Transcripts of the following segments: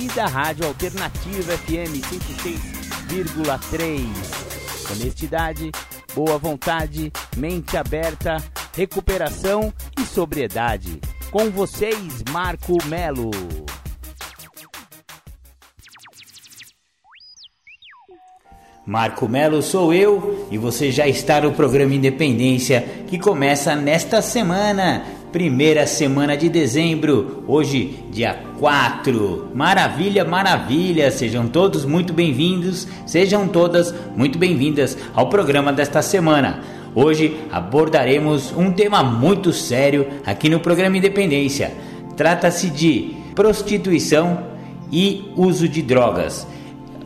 e da Rádio Alternativa FM 106,3. Honestidade, boa vontade, mente aberta, recuperação e sobriedade. Com vocês, Marco Melo. Marco Melo sou eu e você já está no programa Independência que começa nesta semana, primeira semana de dezembro, hoje, dia 4. Maravilha, maravilha! Sejam todos muito bem-vindos, sejam todas muito bem-vindas ao programa desta semana. Hoje abordaremos um tema muito sério aqui no programa Independência. Trata-se de prostituição e uso de drogas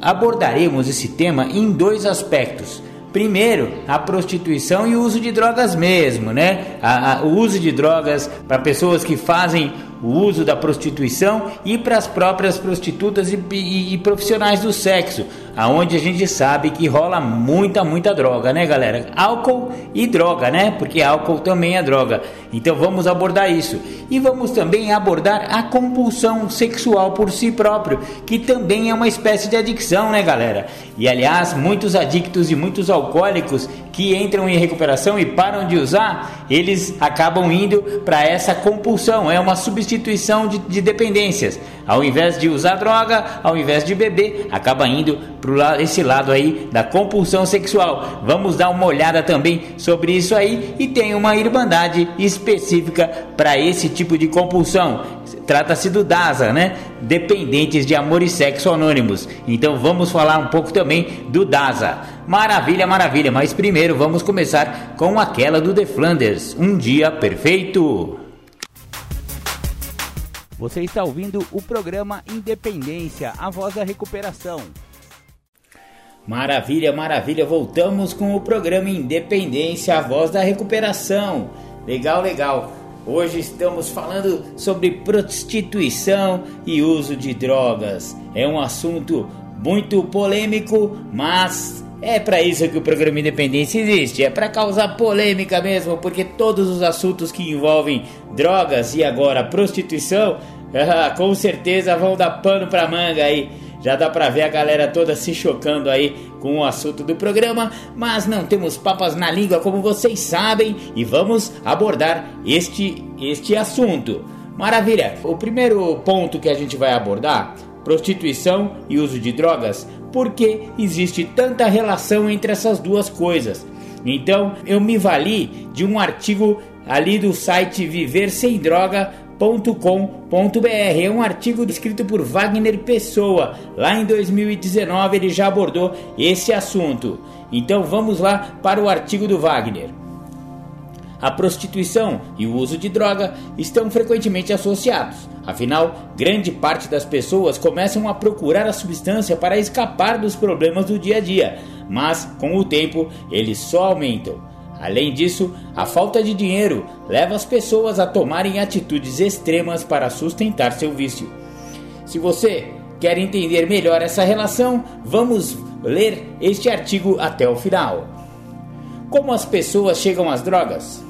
abordaremos esse tema em dois aspectos. Primeiro, a prostituição e o uso de drogas mesmo, né? A, a, o uso de drogas para pessoas que fazem o uso da prostituição e para as próprias prostitutas e, e, e, profissionais do sexo, aonde a gente sabe que rola muita, muita droga, né, galera? Álcool e droga, né? Porque álcool também é droga. Então vamos abordar isso. E vamos também abordar a compulsão sexual por si próprio, que também é uma espécie de adicção, né, galera? E aliás, muitos adictos e muitos alcoólicos que entram em recuperação e param de usar, eles acabam indo para essa compulsão, é uma substituição de, de, dependências. Ao invés de usar droga, ao invés de beber, acaba indo para esse lado aí da compulsão sexual. Vamos dar uma olhada também sobre isso aí e tem uma irmandade específica para esse tipo de compulsão. Trata-se do DASA, né? Dependentes de Amor e Sexo Anônimos. Então vamos falar um pouco também do DASA. Maravilha, maravilha, mas primeiro vamos começar com aquela do The Flanders, Um Dia Perfeito. Você está ouvindo o programa Independência, a voz da recuperação. Maravilha, maravilha, voltamos com o programa Independência, a voz da recuperação. Legal, legal. Hoje estamos falando sobre prostituição e uso de drogas. É um assunto muito polêmico, mas é para isso que o programa Independência existe, é para causar polêmica mesmo, porque todos os assuntos que envolvem drogas e agora prostituição, com certeza vão dar pano para manga aí. Já dá para ver a galera toda se chocando aí com o assunto do programa, mas não temos papas na língua como vocês sabem e vamos abordar este este assunto. Maravilha. O primeiro ponto que a gente vai abordar, prostituição e uso de drogas, porque existe tanta relação entre essas duas coisas. Então, eu me vali de um artigo ali do site Viver Sem Droga com.br É um artigo escrito por Wagner Pessoa. Lá em 2019 ele já abordou esse assunto. Então vamos lá para o artigo do Wagner. A prostituição e o uso de droga estão frequentemente associados. Afinal, grande parte das pessoas começam a procurar a substância para escapar dos problemas do dia a dia, mas com o tempo eles só aumentam. Além disso, a falta de dinheiro leva as pessoas a tomarem atitudes extremas para sustentar seu vício. Se você quer entender melhor essa relação, vamos ler este artigo até o final. Como as pessoas chegam às drogas?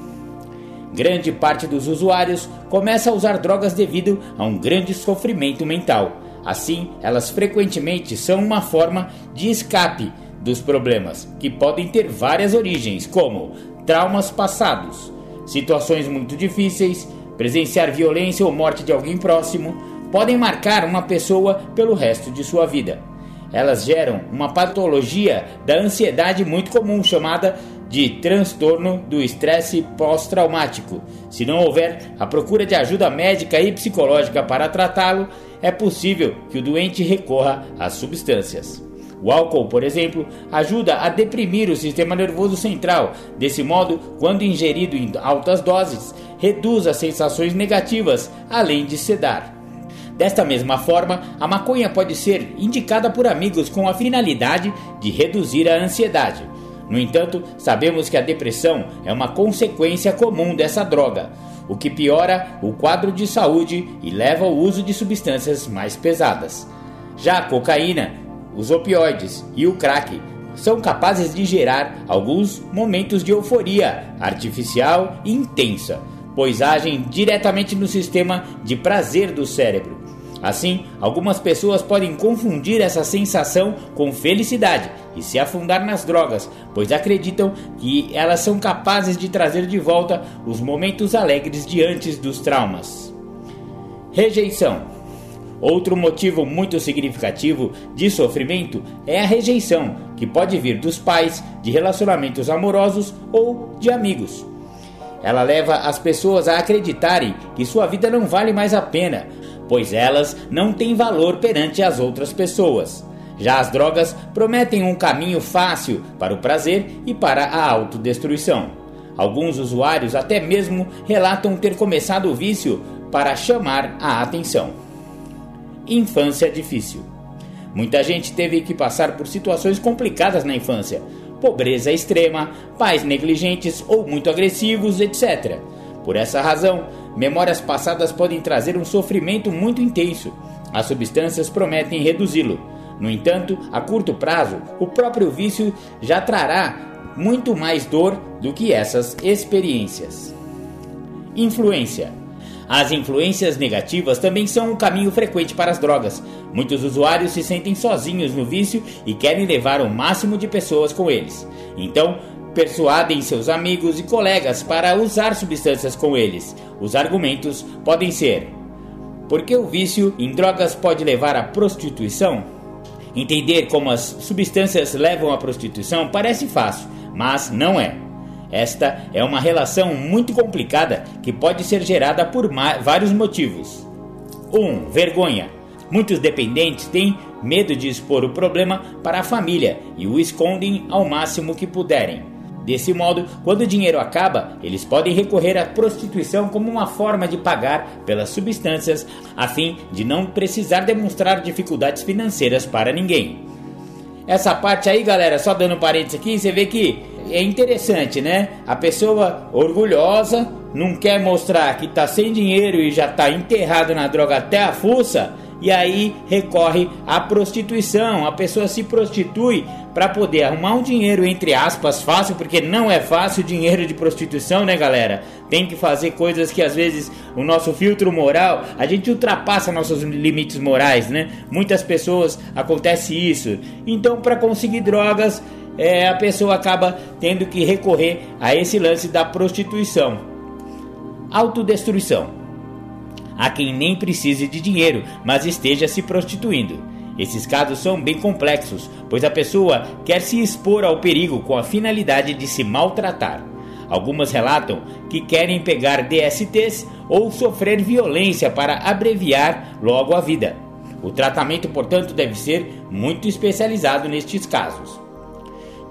Grande parte dos usuários começa a usar drogas devido a um grande sofrimento mental. Assim, elas frequentemente são uma forma de escape dos problemas, que podem ter várias origens, como traumas passados, situações muito difíceis, presenciar violência ou morte de alguém próximo, podem marcar uma pessoa pelo resto de sua vida. Elas geram uma patologia da ansiedade muito comum chamada de transtorno do estresse pós-traumático. Se não houver a procura de ajuda médica e psicológica para tratá-lo, é possível que o doente recorra às substâncias. O álcool, por exemplo, ajuda a deprimir o sistema nervoso central. Desse modo, quando ingerido em altas doses, reduz as sensações negativas, além de sedar. Desta mesma forma, a maconha pode ser indicada por amigos com a finalidade de reduzir a ansiedade. No entanto, sabemos que a depressão é uma consequência comum dessa droga, o que piora o quadro de saúde e leva ao uso de substâncias mais pesadas. Já a cocaína, os opioides e o crack são capazes de gerar alguns momentos de euforia artificial e intensa, pois agem diretamente no sistema de prazer do cérebro. Assim, algumas pessoas podem confundir essa sensação com felicidade e se afundar nas drogas, pois acreditam que elas são capazes de trazer de volta os momentos alegres de antes dos traumas. Rejeição. Outro motivo muito significativo de sofrimento é a rejeição, que pode vir dos pais, de relacionamentos amorosos ou de amigos. Ela leva as pessoas a acreditarem que sua vida não vale mais a pena, pois elas não têm valor perante as outras pessoas. Já as drogas prometem um caminho fácil para o prazer e para a autodestruição. Alguns usuários até mesmo relatam ter começado o vício para chamar a atenção. Infância difícil. Muita gente teve que passar por situações complicadas na infância, pobreza extrema, pais negligentes ou muito agressivos, etc. Por essa razão, memórias passadas podem trazer um sofrimento muito intenso. As substâncias prometem reduzi-lo. No entanto, a curto prazo, o próprio vício já trará muito mais dor do que essas experiências. Influência. As influências negativas também são um caminho frequente para as drogas. Muitos usuários se sentem sozinhos no vício e querem levar o máximo de pessoas com eles. Então, persuadem seus amigos e colegas para usar substâncias com eles. Os argumentos podem ser: por que o vício em drogas pode levar à prostituição? Entender como as substâncias levam à prostituição parece fácil, mas não é. Esta é uma relação muito complicada que pode ser gerada por vários motivos. 1. Um, vergonha. Muitos dependentes têm medo de expor o problema para a família e o escondem ao máximo que puderem. Desse modo, quando o dinheiro acaba, eles podem recorrer à prostituição como uma forma de pagar pelas substâncias, a fim de não precisar demonstrar dificuldades financeiras para ninguém. Essa parte aí, galera, só dando parênteses aqui, você vê que é interessante, né? A pessoa orgulhosa não quer mostrar que está sem dinheiro e já está enterrado na droga até a fuça e aí recorre à prostituição. A pessoa se prostitui para poder arrumar um dinheiro, entre aspas, fácil, porque não é fácil dinheiro de prostituição, né, galera? Tem que fazer coisas que às vezes o nosso filtro moral, a gente ultrapassa nossos limites morais, né? Muitas pessoas acontece isso. Então, para conseguir drogas, é, a pessoa acaba tendo que recorrer a esse lance da prostituição. Autodestruição. Há quem nem precise de dinheiro, mas esteja se prostituindo. Esses casos são bem complexos, pois a pessoa quer se expor ao perigo com a finalidade de se maltratar. Algumas relatam que querem pegar DSTs ou sofrer violência para abreviar logo a vida. O tratamento, portanto, deve ser muito especializado nestes casos.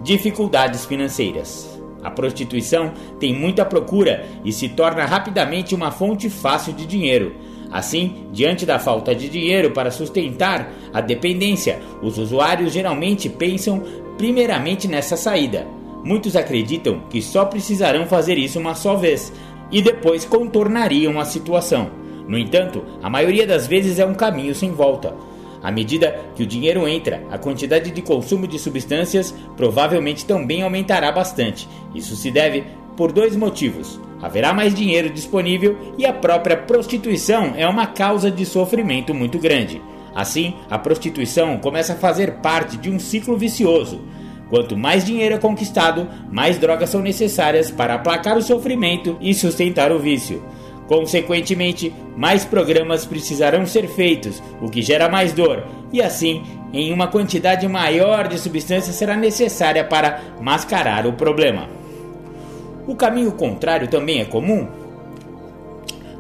Dificuldades financeiras. A prostituição tem muita procura e se torna rapidamente uma fonte fácil de dinheiro. Assim, diante da falta de dinheiro para sustentar a dependência, os usuários geralmente pensam primeiramente nessa saída. Muitos acreditam que só precisarão fazer isso uma só vez e depois contornariam a situação. No entanto, a maioria das vezes é um caminho sem volta. À medida que o dinheiro entra, a quantidade de consumo de substâncias provavelmente também aumentará bastante. Isso se deve por dois motivos. Haverá mais dinheiro disponível e a própria prostituição é uma causa de sofrimento muito grande. Assim, a prostituição começa a fazer parte de um ciclo vicioso. Quanto mais dinheiro é conquistado, mais drogas são necessárias para aplacar o sofrimento e sustentar o vício. Consequentemente, mais programas precisarão ser feitos, o que gera mais dor, e assim, em uma quantidade maior de substância será necessária para mascarar o problema. O caminho contrário também é comum?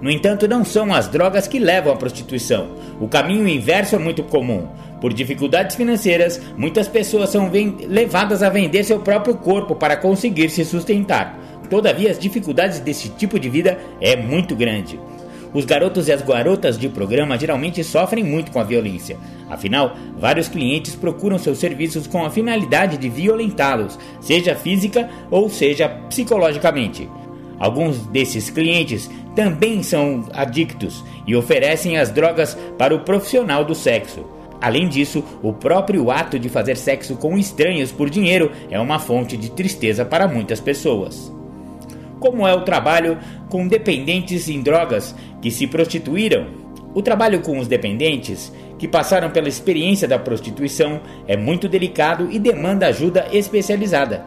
No entanto, não são as drogas que levam à prostituição. O caminho inverso é muito comum. Por dificuldades financeiras, muitas pessoas são levadas a vender seu próprio corpo para conseguir se sustentar. Todavia, as dificuldades desse tipo de vida é muito grande. Os garotos e as garotas de programa geralmente sofrem muito com a violência. Afinal, vários clientes procuram seus serviços com a finalidade de violentá-los, seja física ou seja psicologicamente. Alguns desses clientes também são adictos e oferecem as drogas para o profissional do sexo. Além disso, o próprio ato de fazer sexo com estranhos por dinheiro é uma fonte de tristeza para muitas pessoas como é o trabalho com dependentes em drogas que se prostituíram. O trabalho com os dependentes que passaram pela experiência da prostituição é muito delicado e demanda ajuda especializada.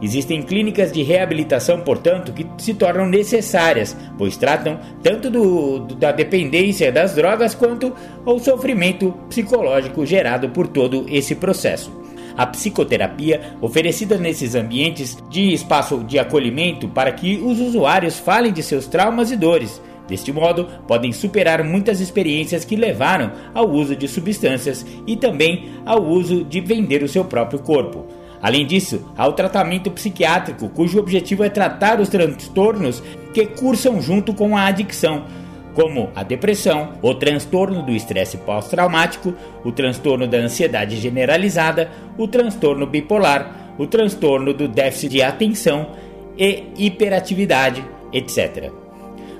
Existem clínicas de reabilitação, portanto, que se tornam necessárias, pois tratam tanto do, da dependência das drogas quanto o sofrimento psicológico gerado por todo esse processo a psicoterapia oferecida nesses ambientes de espaço de acolhimento para que os usuários falem de seus traumas e dores. Deste modo, podem superar muitas experiências que levaram ao uso de substâncias e também ao uso de vender o seu próprio corpo. Além disso, há o tratamento psiquiátrico, cujo objetivo é tratar os transtornos que cursam junto com a adicção como a depressão, o transtorno do estresse pós-traumático, o transtorno da ansiedade generalizada, o transtorno bipolar, o transtorno do déficit de atenção e hiperatividade, etc.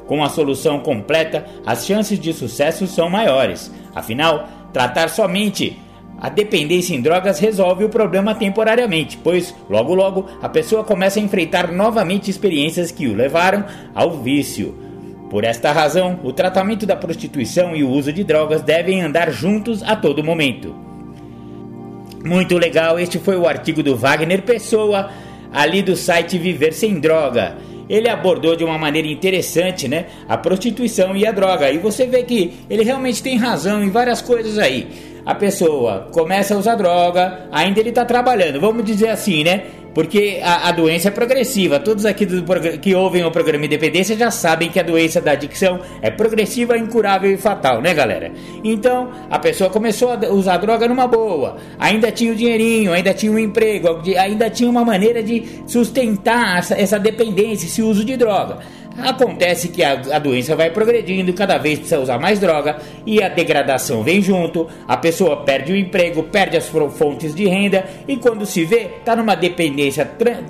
Com a solução completa, as chances de sucesso são maiores. Afinal, tratar somente a dependência em drogas resolve o problema temporariamente, pois logo logo a pessoa começa a enfrentar novamente experiências que o levaram ao vício. Por esta razão, o tratamento da prostituição e o uso de drogas devem andar juntos a todo momento. Muito legal, este foi o artigo do Wagner Pessoa, ali do site Viver Sem Droga. Ele abordou de uma maneira interessante, né, a prostituição e a droga. E você vê que ele realmente tem razão em várias coisas aí. A pessoa começa a usar droga, ainda ele está trabalhando, vamos dizer assim, né? Porque a, a, doença é progressiva. Todos aqui do, que ouvem o programa Independência já sabem que a doença da adicção é progressiva, incurável e fatal, né, galera? Então, a pessoa começou a usar droga numa boa, ainda tinha o dinheirinho, ainda tinha um emprego, ainda tinha uma maneira de sustentar essa, essa dependência, esse uso de droga. Acontece que a, a, doença vai progredindo, cada vez precisa usar mais droga e a degradação vem junto, a pessoa perde o emprego, perde as fontes de renda e quando se vê, está numa dependência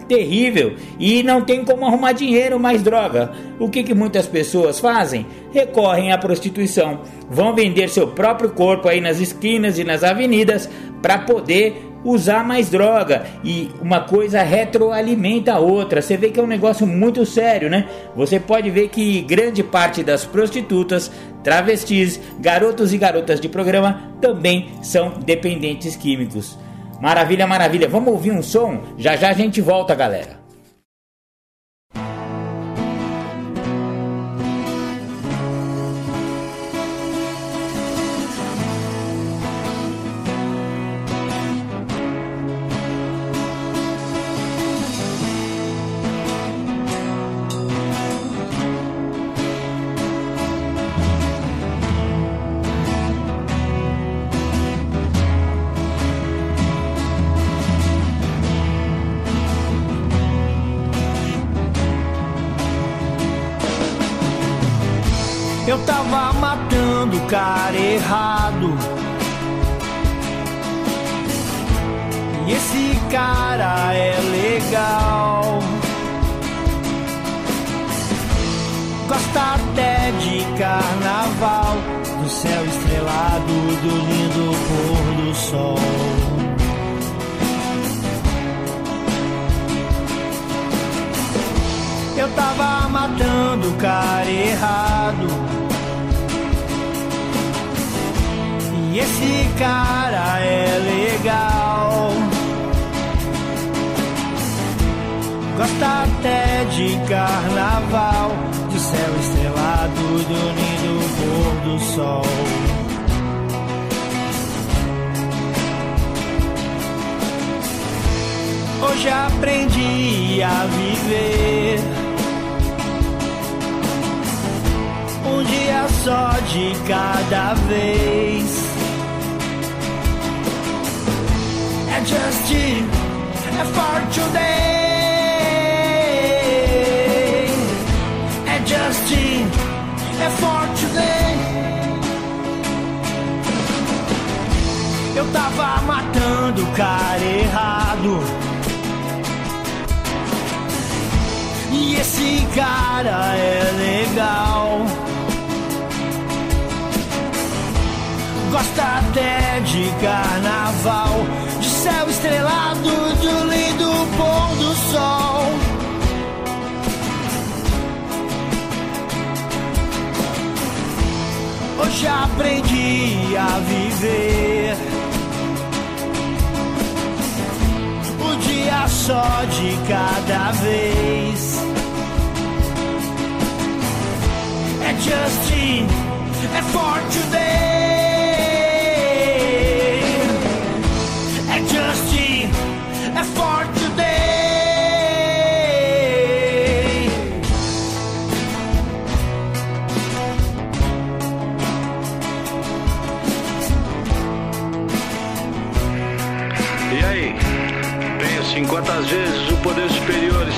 terrível e não tem como arrumar dinheiro mais droga. O que, que muitas pessoas fazem? Recorrem à prostituição, vão vender seu próprio corpo aí nas esquinas e nas avenidas para poder usar mais droga e uma coisa retroalimenta a outra. Você vê que é um negócio muito sério, né? Você pode ver que grande parte das prostitutas, travestis, garotos e garotas de programa também são dependentes químicos. Maravilha, maravilha. Vamos ouvir um som? Já já a gente volta, galera. Gosta até de carnaval, de céu estrelado, do lindo pôr do sol. Hoje aprendi a viver. O dia só de cada vez. É Justin, é for today.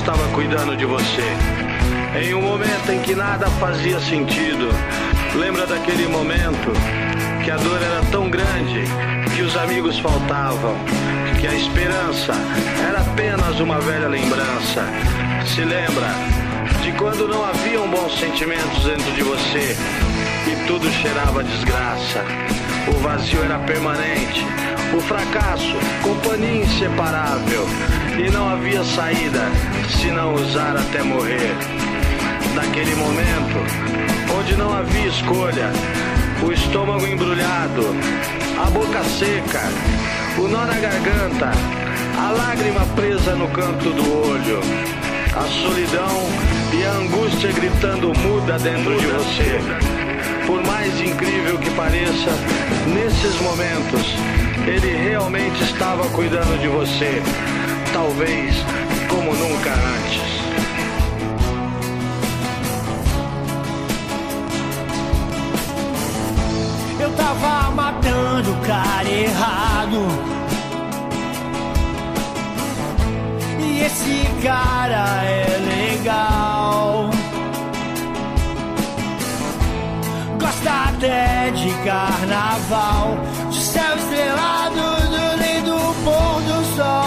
Estava cuidando de você. Em um momento em que nada fazia sentido. Lembra daquele momento que a dor era tão grande que os amigos faltavam, que a esperança era apenas uma velha lembrança. Se lembra de quando não haviam bons sentimentos dentro de você e tudo cheirava desgraça. O vazio era permanente, o fracasso, companhia inseparável. E não havia saída se não usar até morrer. Naquele momento, onde não havia escolha, o estômago embrulhado, a boca seca, o nó na garganta, a lágrima presa no canto do olho, a solidão e a angústia gritando muda dentro de você. Por mais incrível que pareça, nesses momentos, ele realmente estava cuidando de você, talvez como nunca antes. Eu tava matando o cara errado. E esse cara é legal. Gosta até de carnaval, de céu estrelado, do lindo pôr do sol,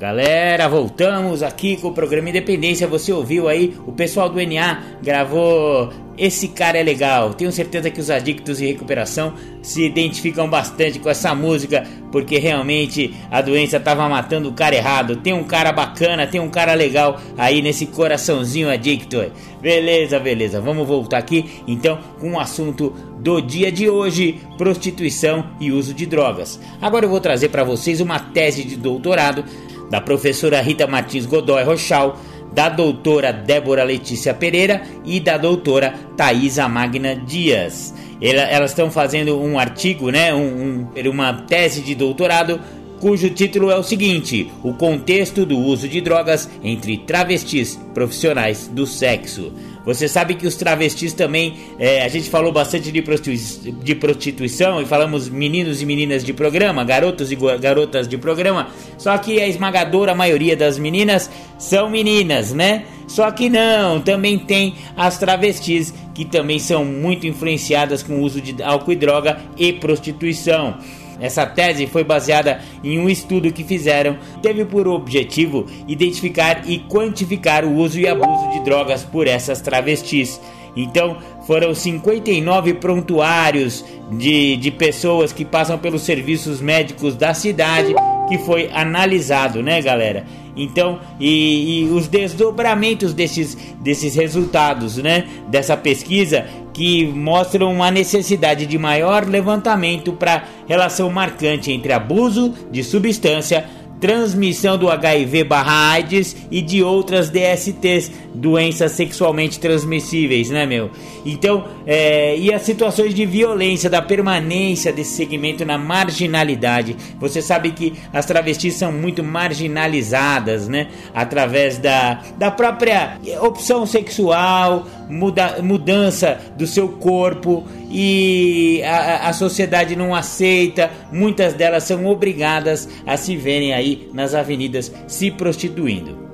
Galera, voltamos aqui com o programa Independência. Você ouviu aí? O pessoal do NA gravou Esse Cara é Legal. Tenho certeza que os adictos em recuperação se identificam bastante com essa música, porque realmente a doença estava matando o cara errado. Tem um cara bacana, tem um cara legal aí nesse coraçãozinho adicto. Beleza, beleza. Vamos voltar aqui então com o assunto do dia de hoje: prostituição e uso de drogas. Agora eu vou trazer para vocês uma tese de doutorado da professora Rita Martins Godoy Rochal, da doutora Débora Letícia Pereira e da doutora Thaisa Magna Dias. Ela- Elas estão fazendo um artigo, né, um- um- uma tese de doutorado cujo título é o seguinte: O contexto do uso de drogas entre travestis profissionais do sexo. Você sabe que os travestis também, é, a gente falou bastante de, prostitui- de prostituição e falamos meninos e meninas de programa, garotos e garotas de programa, só que a esmagadora maioria das meninas são meninas, né? Só que não, também tem as travestis que também são muito influenciadas com o uso de álcool e droga e prostituição. Essa tese foi baseada em um estudo que fizeram, teve por objetivo identificar e quantificar o uso e abuso de drogas por essas travestis. Então, foram 59 prontuários de, de pessoas que passam pelos serviços médicos da cidade que foi analisado, né, galera? Então, e, e os desdobramentos desses, desses resultados, né, dessa pesquisa que mostram uma necessidade de maior levantamento para relação marcante entre abuso de substância, transmissão do HIV/AIDS e de outras DSTs, doenças sexualmente transmissíveis, né, meu? Então, é, e as situações de violência, da permanência desse segmento na marginalidade. Você sabe que as travestis são muito marginalizadas, né? Através da, da própria opção sexual, muda, mudança do seu corpo e a, a sociedade não aceita. Muitas delas são obrigadas a se verem aí nas avenidas se prostituindo.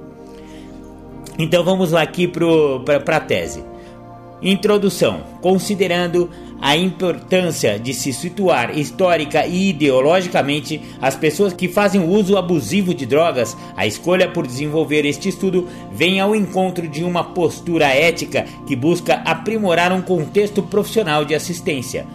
Então vamos lá aqui para a tese. Introdução. Considerando a importância de se situar histórica e ideologicamente as pessoas que fazem uso abusivo de drogas, a escolha por desenvolver este estudo vem ao encontro de uma postura ética que busca aprimorar um contexto profissional de assistência.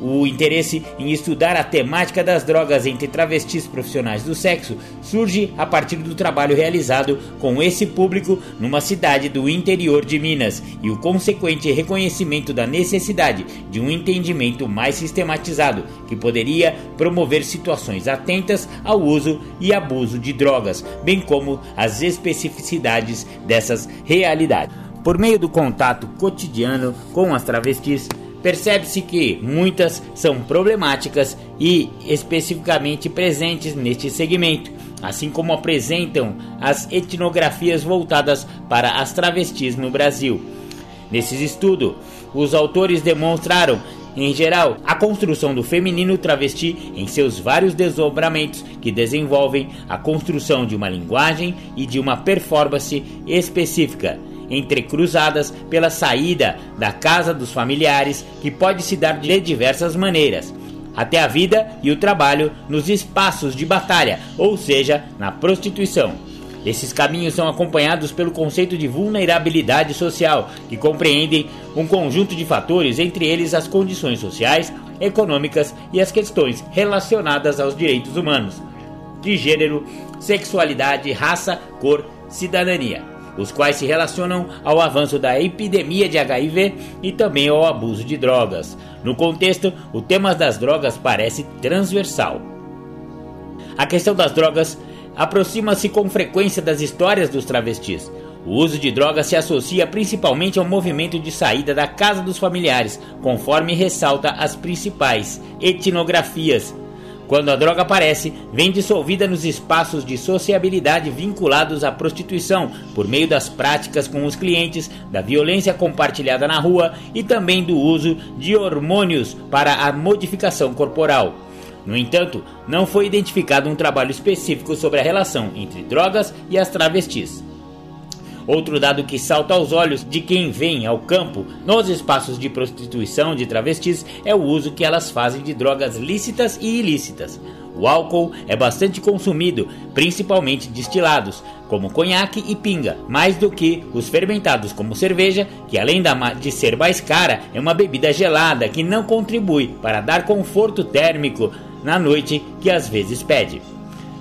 O interesse em estudar a temática das drogas entre travestis profissionais do sexo surge a partir do trabalho realizado com esse público numa cidade do interior de Minas e o consequente reconhecimento da necessidade de um entendimento mais sistematizado que poderia promover situações atentas ao uso e abuso de drogas, bem como as especificidades dessas realidades. Por meio do contato cotidiano com as travestis, percebe-se que muitas são problemáticas e especificamente presentes neste segmento, assim como apresentam as etnografias voltadas para as travestis no Brasil. Nesses estudos, os autores demonstraram em geral, a construção do feminino travesti em seus vários desdobramentos que desenvolvem a construção de uma linguagem e de uma performance específica, entrecruzadas pela saída da casa dos familiares, que pode se dar de diversas maneiras, até a vida e o trabalho nos espaços de batalha, ou seja, na prostituição. Esses caminhos são acompanhados pelo conceito de vulnerabilidade social, que compreendem um conjunto de fatores, entre eles as condições sociais, econômicas e as questões relacionadas aos direitos humanos, de gênero, sexualidade, raça, cor, cidadania os quais se relacionam ao avanço da epidemia de HIV e também ao abuso de drogas. No contexto, o tema das drogas parece transversal. A questão das drogas aproxima-se com frequência das histórias dos travestis. O uso de drogas se associa principalmente ao movimento de saída da casa dos familiares, conforme ressalta as principais etnografias quando a droga aparece, vem dissolvida nos espaços de sociabilidade vinculados à prostituição, por meio das práticas com os clientes, da violência compartilhada na rua e também do uso de hormônios para a modificação corporal. No entanto, não foi identificado um trabalho específico sobre a relação entre drogas e as travestis. Outro dado que salta aos olhos de quem vem ao campo nos espaços de prostituição de travestis é o uso que elas fazem de drogas lícitas e ilícitas. O álcool é bastante consumido, principalmente destilados, como conhaque e pinga, mais do que os fermentados como cerveja, que além de ser mais cara, é uma bebida gelada que não contribui para dar conforto térmico na noite que às vezes pede.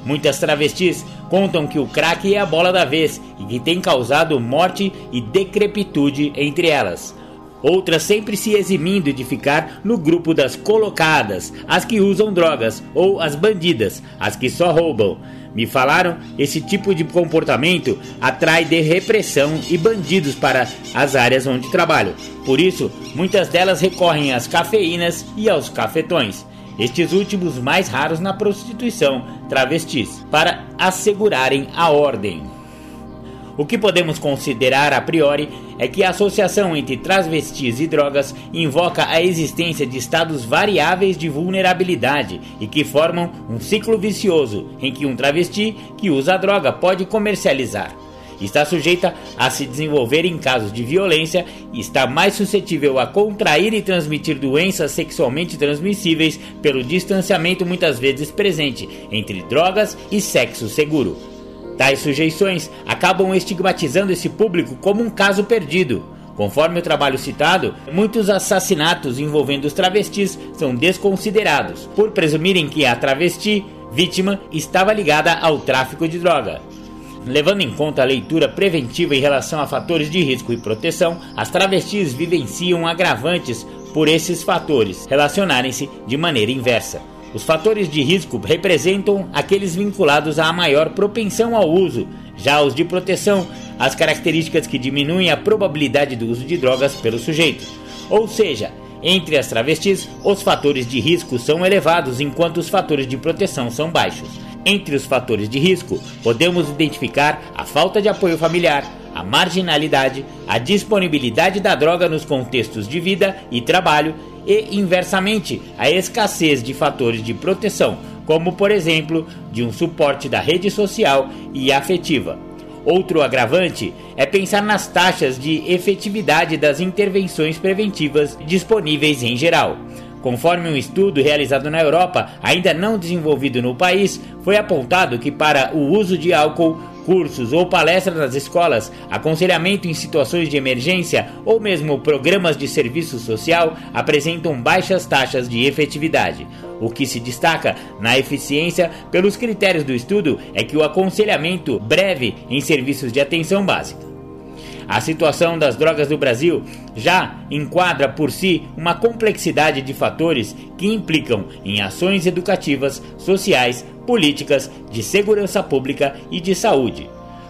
Muitas travestis contam que o crack é a bola da vez e que tem causado morte e decrepitude entre elas. Outras sempre se eximindo de ficar no grupo das colocadas, as que usam drogas, ou as bandidas, as que só roubam. Me falaram, esse tipo de comportamento atrai de repressão e bandidos para as áreas onde trabalham. Por isso, muitas delas recorrem às cafeínas e aos cafetões estes últimos mais raros na prostituição travestis, para assegurarem a ordem. O que podemos considerar a priori é que a associação entre travestis e drogas invoca a existência de estados variáveis de vulnerabilidade e que formam um ciclo vicioso em que um travesti que usa a droga pode comercializar está sujeita a se desenvolver em casos de violência e está mais suscetível a contrair e transmitir doenças sexualmente transmissíveis pelo distanciamento muitas vezes presente entre drogas e sexo seguro. Tais sujeições acabam estigmatizando esse público como um caso perdido. Conforme o trabalho citado, muitos assassinatos envolvendo os travestis são desconsiderados, por presumirem que a travesti vítima estava ligada ao tráfico de droga. Levando em conta a leitura preventiva em relação a fatores de risco e proteção, as travestis vivenciam agravantes por esses fatores relacionarem-se de maneira inversa. Os fatores de risco representam aqueles vinculados à maior propensão ao uso, já os de proteção, as características que diminuem a probabilidade do uso de drogas pelo sujeito. Ou seja, entre as travestis, os fatores de risco são elevados enquanto os fatores de proteção são baixos. Entre os fatores de risco, podemos identificar a falta de apoio familiar, a marginalidade, a disponibilidade da droga nos contextos de vida e trabalho e, inversamente, a escassez de fatores de proteção, como por exemplo de um suporte da rede social e afetiva. Outro agravante é pensar nas taxas de efetividade das intervenções preventivas disponíveis em geral. Conforme um estudo realizado na Europa, ainda não desenvolvido no país, foi apontado que para o uso de álcool cursos ou palestras nas escolas, aconselhamento em situações de emergência ou mesmo programas de serviço social apresentam baixas taxas de efetividade. O que se destaca na eficiência pelos critérios do estudo é que o aconselhamento breve em serviços de atenção básica. A situação das drogas no Brasil já enquadra por si uma complexidade de fatores que implicam em ações educativas, sociais, políticas, de segurança pública e de saúde.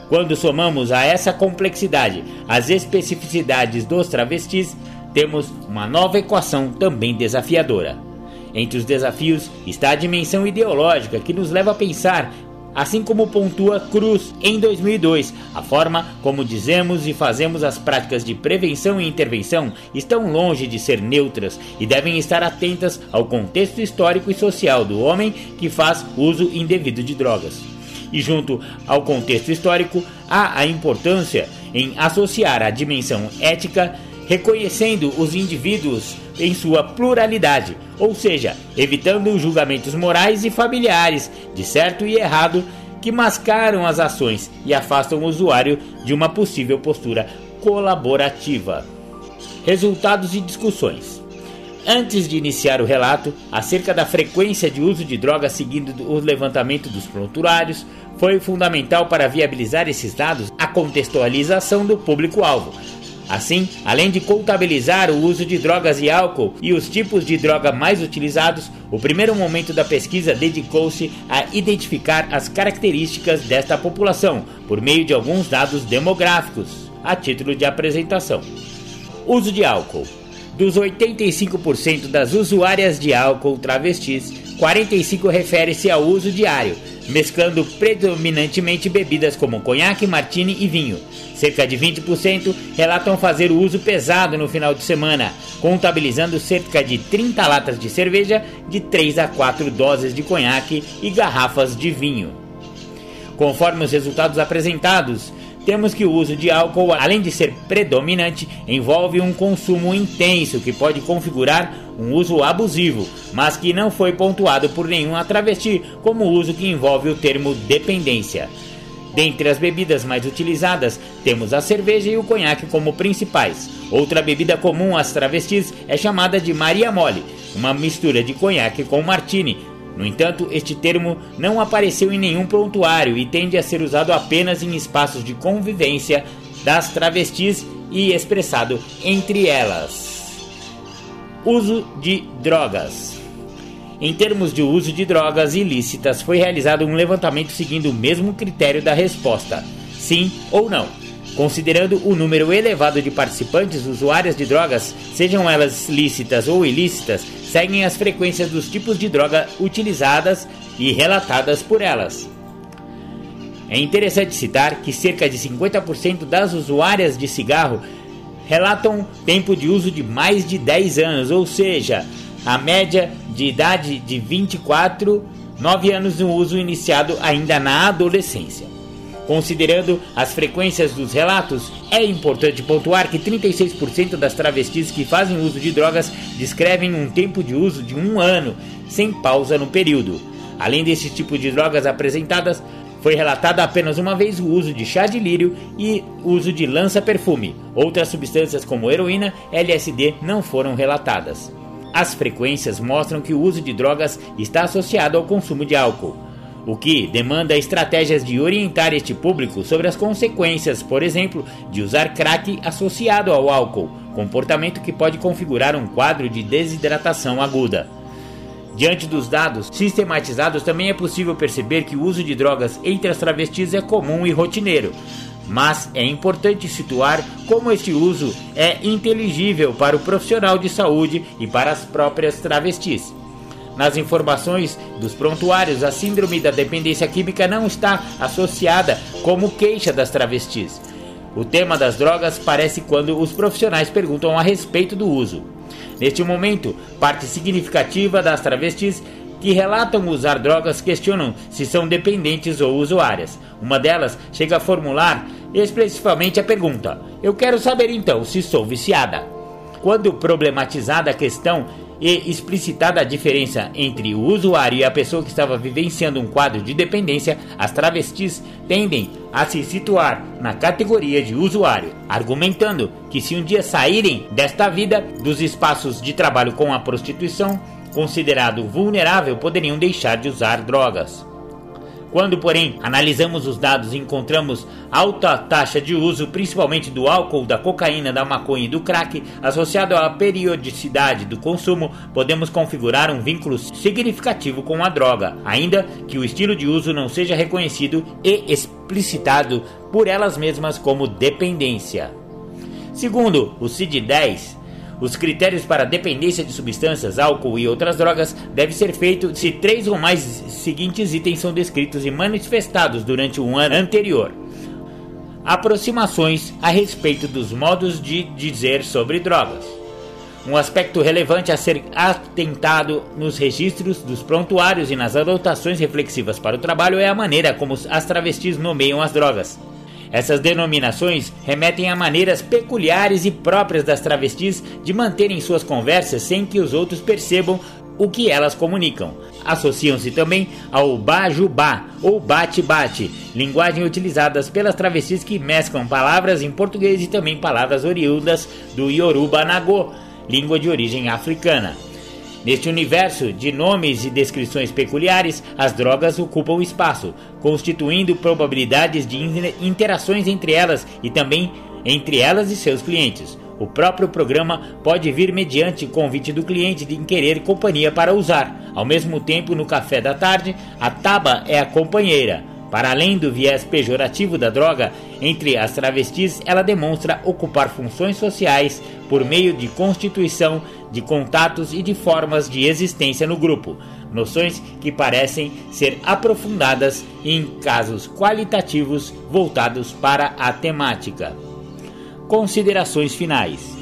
Quando somamos a essa complexidade as especificidades dos travestis, temos uma nova equação também desafiadora. Entre os desafios está a dimensão ideológica que nos leva a pensar assim como pontua Cruz em 2002. A forma como dizemos e fazemos as práticas de prevenção e intervenção estão longe de ser neutras e devem estar atentas ao contexto histórico e social do homem que faz uso indevido de drogas. E junto ao contexto histórico, há a importância em associar a dimensão ética reconhecendo os indivíduos em sua pluralidade, ou seja, evitando julgamentos morais e familiares de certo e errado que mascaram as ações e afastam o usuário de uma possível postura colaborativa. Resultados e discussões. Antes de iniciar o relato acerca da frequência de uso de drogas seguindo o levantamento dos prontuários, foi fundamental para viabilizar esses dados a contextualização do público-alvo, Assim, além de contabilizar o uso de drogas e álcool e os tipos de droga mais utilizados, o primeiro momento da pesquisa dedicou-se a identificar as características desta população por meio de alguns dados demográficos, a título de apresentação. Uso de álcool. Dos 85% das usuárias de álcool travestis, 45 refere-se ao uso diário, mesclando predominantemente bebidas como conhaque, martini e vinho. Cerca de 20% relatam fazer o uso pesado no final de semana, contabilizando cerca de 30 latas de cerveja, de 3 a 4 doses de conhaque e garrafas de vinho. Conforme os resultados apresentados, temos que o uso de álcool, além de ser predominante, envolve um consumo intenso que pode configurar um uso abusivo, mas que não foi pontuado por nenhum travesti como uso que envolve o termo dependência. Dentre as bebidas mais utilizadas, temos a cerveja e o conhaque como principais. Outra bebida comum às travestis é chamada de Maria Mole, uma mistura de conhaque com martini. No entanto, este termo não apareceu em nenhum prontuário e tende a ser usado apenas em espaços de convivência das travestis e expressado entre elas. Uso de drogas. Em termos de uso de drogas ilícitas, foi realizado um levantamento seguindo o mesmo critério da resposta: sim ou não. Considerando o número elevado de participantes usuárias de drogas, sejam elas lícitas ou ilícitas, seguem as frequências dos tipos de droga utilizadas e relatadas por elas. É interessante citar que cerca de 50% das usuárias de cigarro relatam tempo de uso de mais de 10 anos, ou seja, a média de idade de 24, 9 anos no uso iniciado ainda na adolescência. Considerando as frequências dos relatos, é importante pontuar que 36% das travestis que fazem uso de drogas descrevem um tempo de uso de um ano, sem pausa no período. Além desse tipo de drogas apresentadas, foi relatado apenas uma vez o uso de chá de lírio e uso de lança-perfume. Outras substâncias como heroína, LSD não foram relatadas. As frequências mostram que o uso de drogas está associado ao consumo de álcool, o que demanda estratégias de orientar este público sobre as consequências, por exemplo, de usar crack associado ao álcool, comportamento que pode configurar um quadro de desidratação aguda. Diante dos dados sistematizados, também é possível perceber que o uso de drogas entre as travestis é comum e rotineiro. Mas é importante situar como este uso é inteligível para o profissional de saúde e para as próprias travestis. Nas informações dos prontuários, a síndrome da dependência química não está associada como queixa das travestis. O tema das drogas parece quando os profissionais perguntam a respeito do uso. Neste momento, parte significativa das travestis que relatam usar drogas questionam se são dependentes ou usuárias. Uma delas chega a formular especificamente a pergunta: Eu quero saber então se sou viciada. Quando problematizada a questão e explicitada a diferença entre o usuário e a pessoa que estava vivenciando um quadro de dependência, as travestis tendem a se situar na categoria de usuário, argumentando que se um dia saírem desta vida dos espaços de trabalho com a prostituição, considerado vulnerável, poderiam deixar de usar drogas. Quando, porém, analisamos os dados e encontramos alta taxa de uso, principalmente do álcool, da cocaína, da maconha e do crack, associado à periodicidade do consumo, podemos configurar um vínculo significativo com a droga, ainda que o estilo de uso não seja reconhecido e explicitado por elas mesmas como dependência. Segundo o CID-10, os critérios para dependência de substâncias, álcool e outras drogas devem ser feitos se três ou mais seguintes itens são descritos e manifestados durante um ano anterior. Aproximações a respeito dos modos de dizer sobre drogas. Um aspecto relevante a ser atentado nos registros dos prontuários e nas anotações reflexivas para o trabalho é a maneira como as travestis nomeiam as drogas. Essas denominações remetem a maneiras peculiares e próprias das travestis de manterem suas conversas sem que os outros percebam o que elas comunicam. Associam-se também ao bajubá ou bate-bate, linguagem utilizadas pelas travestis que mesclam palavras em português e também palavras oriundas do Yoruba Nagô, língua de origem africana. Neste universo de nomes e descrições peculiares, as drogas ocupam espaço, constituindo probabilidades de interações entre elas e também entre elas e seus clientes. O próprio programa pode vir mediante convite do cliente de querer companhia para usar. Ao mesmo tempo, no café da tarde, a taba é a companheira. Para além do viés pejorativo da droga, entre as travestis ela demonstra ocupar funções sociais por meio de constituição de contatos e de formas de existência no grupo, noções que parecem ser aprofundadas em casos qualitativos voltados para a temática. Considerações finais.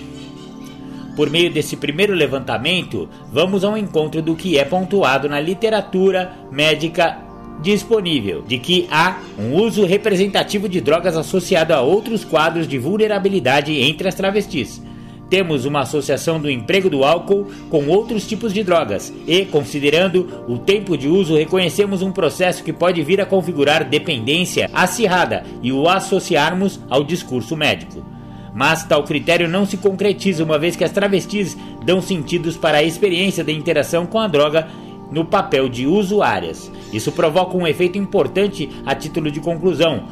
Por meio desse primeiro levantamento, vamos ao encontro do que é pontuado na literatura médica disponível, de que há um uso representativo de drogas associado a outros quadros de vulnerabilidade entre as travestis temos uma associação do emprego do álcool com outros tipos de drogas e, considerando o tempo de uso, reconhecemos um processo que pode vir a configurar dependência acirrada e o associarmos ao discurso médico. Mas tal critério não se concretiza uma vez que as travestis dão sentidos para a experiência da interação com a droga no papel de usuárias. Isso provoca um efeito importante a título de conclusão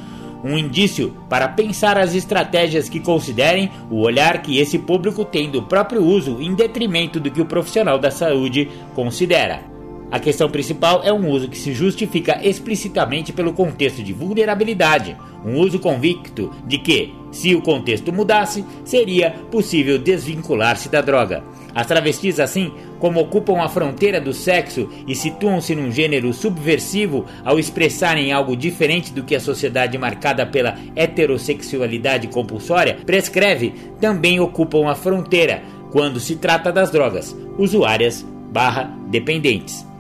um indício para pensar as estratégias que considerem o olhar que esse público tem do próprio uso em detrimento do que o profissional da saúde considera. A questão principal é um uso que se justifica explicitamente pelo contexto de vulnerabilidade, um uso convicto de que, se o contexto mudasse, seria possível desvincular-se da droga. As travestis, assim como ocupam a fronteira do sexo e situam-se num gênero subversivo ao expressarem algo diferente do que a sociedade marcada pela heterossexualidade compulsória prescreve, também ocupam a fronteira quando se trata das drogas, usuárias barra dependentes.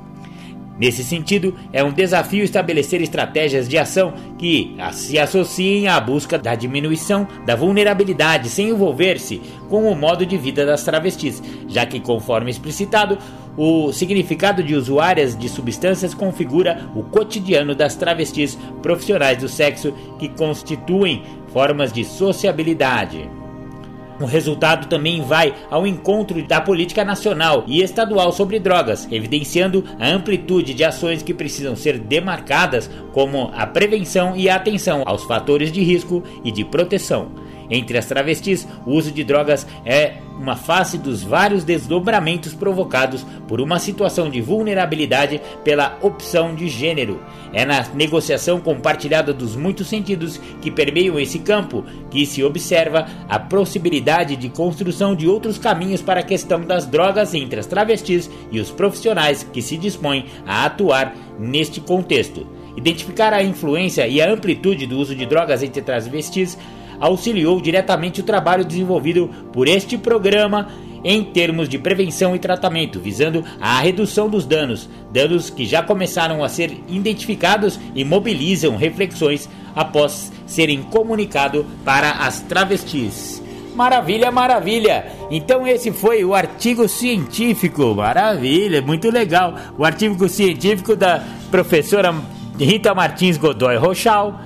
Nesse sentido, é um desafio estabelecer estratégias de ação que se associem à busca da diminuição da vulnerabilidade sem envolver-se com o modo de vida das travestis, já que, conforme explicitado, o significado de usuárias de substâncias configura o cotidiano das travestis profissionais do sexo que constituem formas de sociabilidade. O resultado também vai ao encontro da política nacional e estadual sobre drogas, evidenciando a amplitude de ações que precisam ser demarcadas, como a prevenção e a atenção aos fatores de risco e de proteção. Entre as travestis, o uso de drogas é uma face dos vários desdobramentos provocados por uma situação de vulnerabilidade pela opção de gênero. É na negociação compartilhada dos muitos sentidos que permeiam esse campo que se observa a possibilidade de construção de outros caminhos para a questão das drogas entre as travestis e os profissionais que se dispõem a atuar neste contexto. Identificar a influência e a amplitude do uso de drogas entre travestis auxiliou diretamente o trabalho desenvolvido por este programa em termos de prevenção e tratamento, visando a redução dos danos, danos que já começaram a ser identificados e mobilizam reflexões após serem comunicados para as travestis. Maravilha, maravilha! Então esse foi o artigo científico, maravilha, muito legal. O artigo científico da professora Rita Martins Godoy Rochal,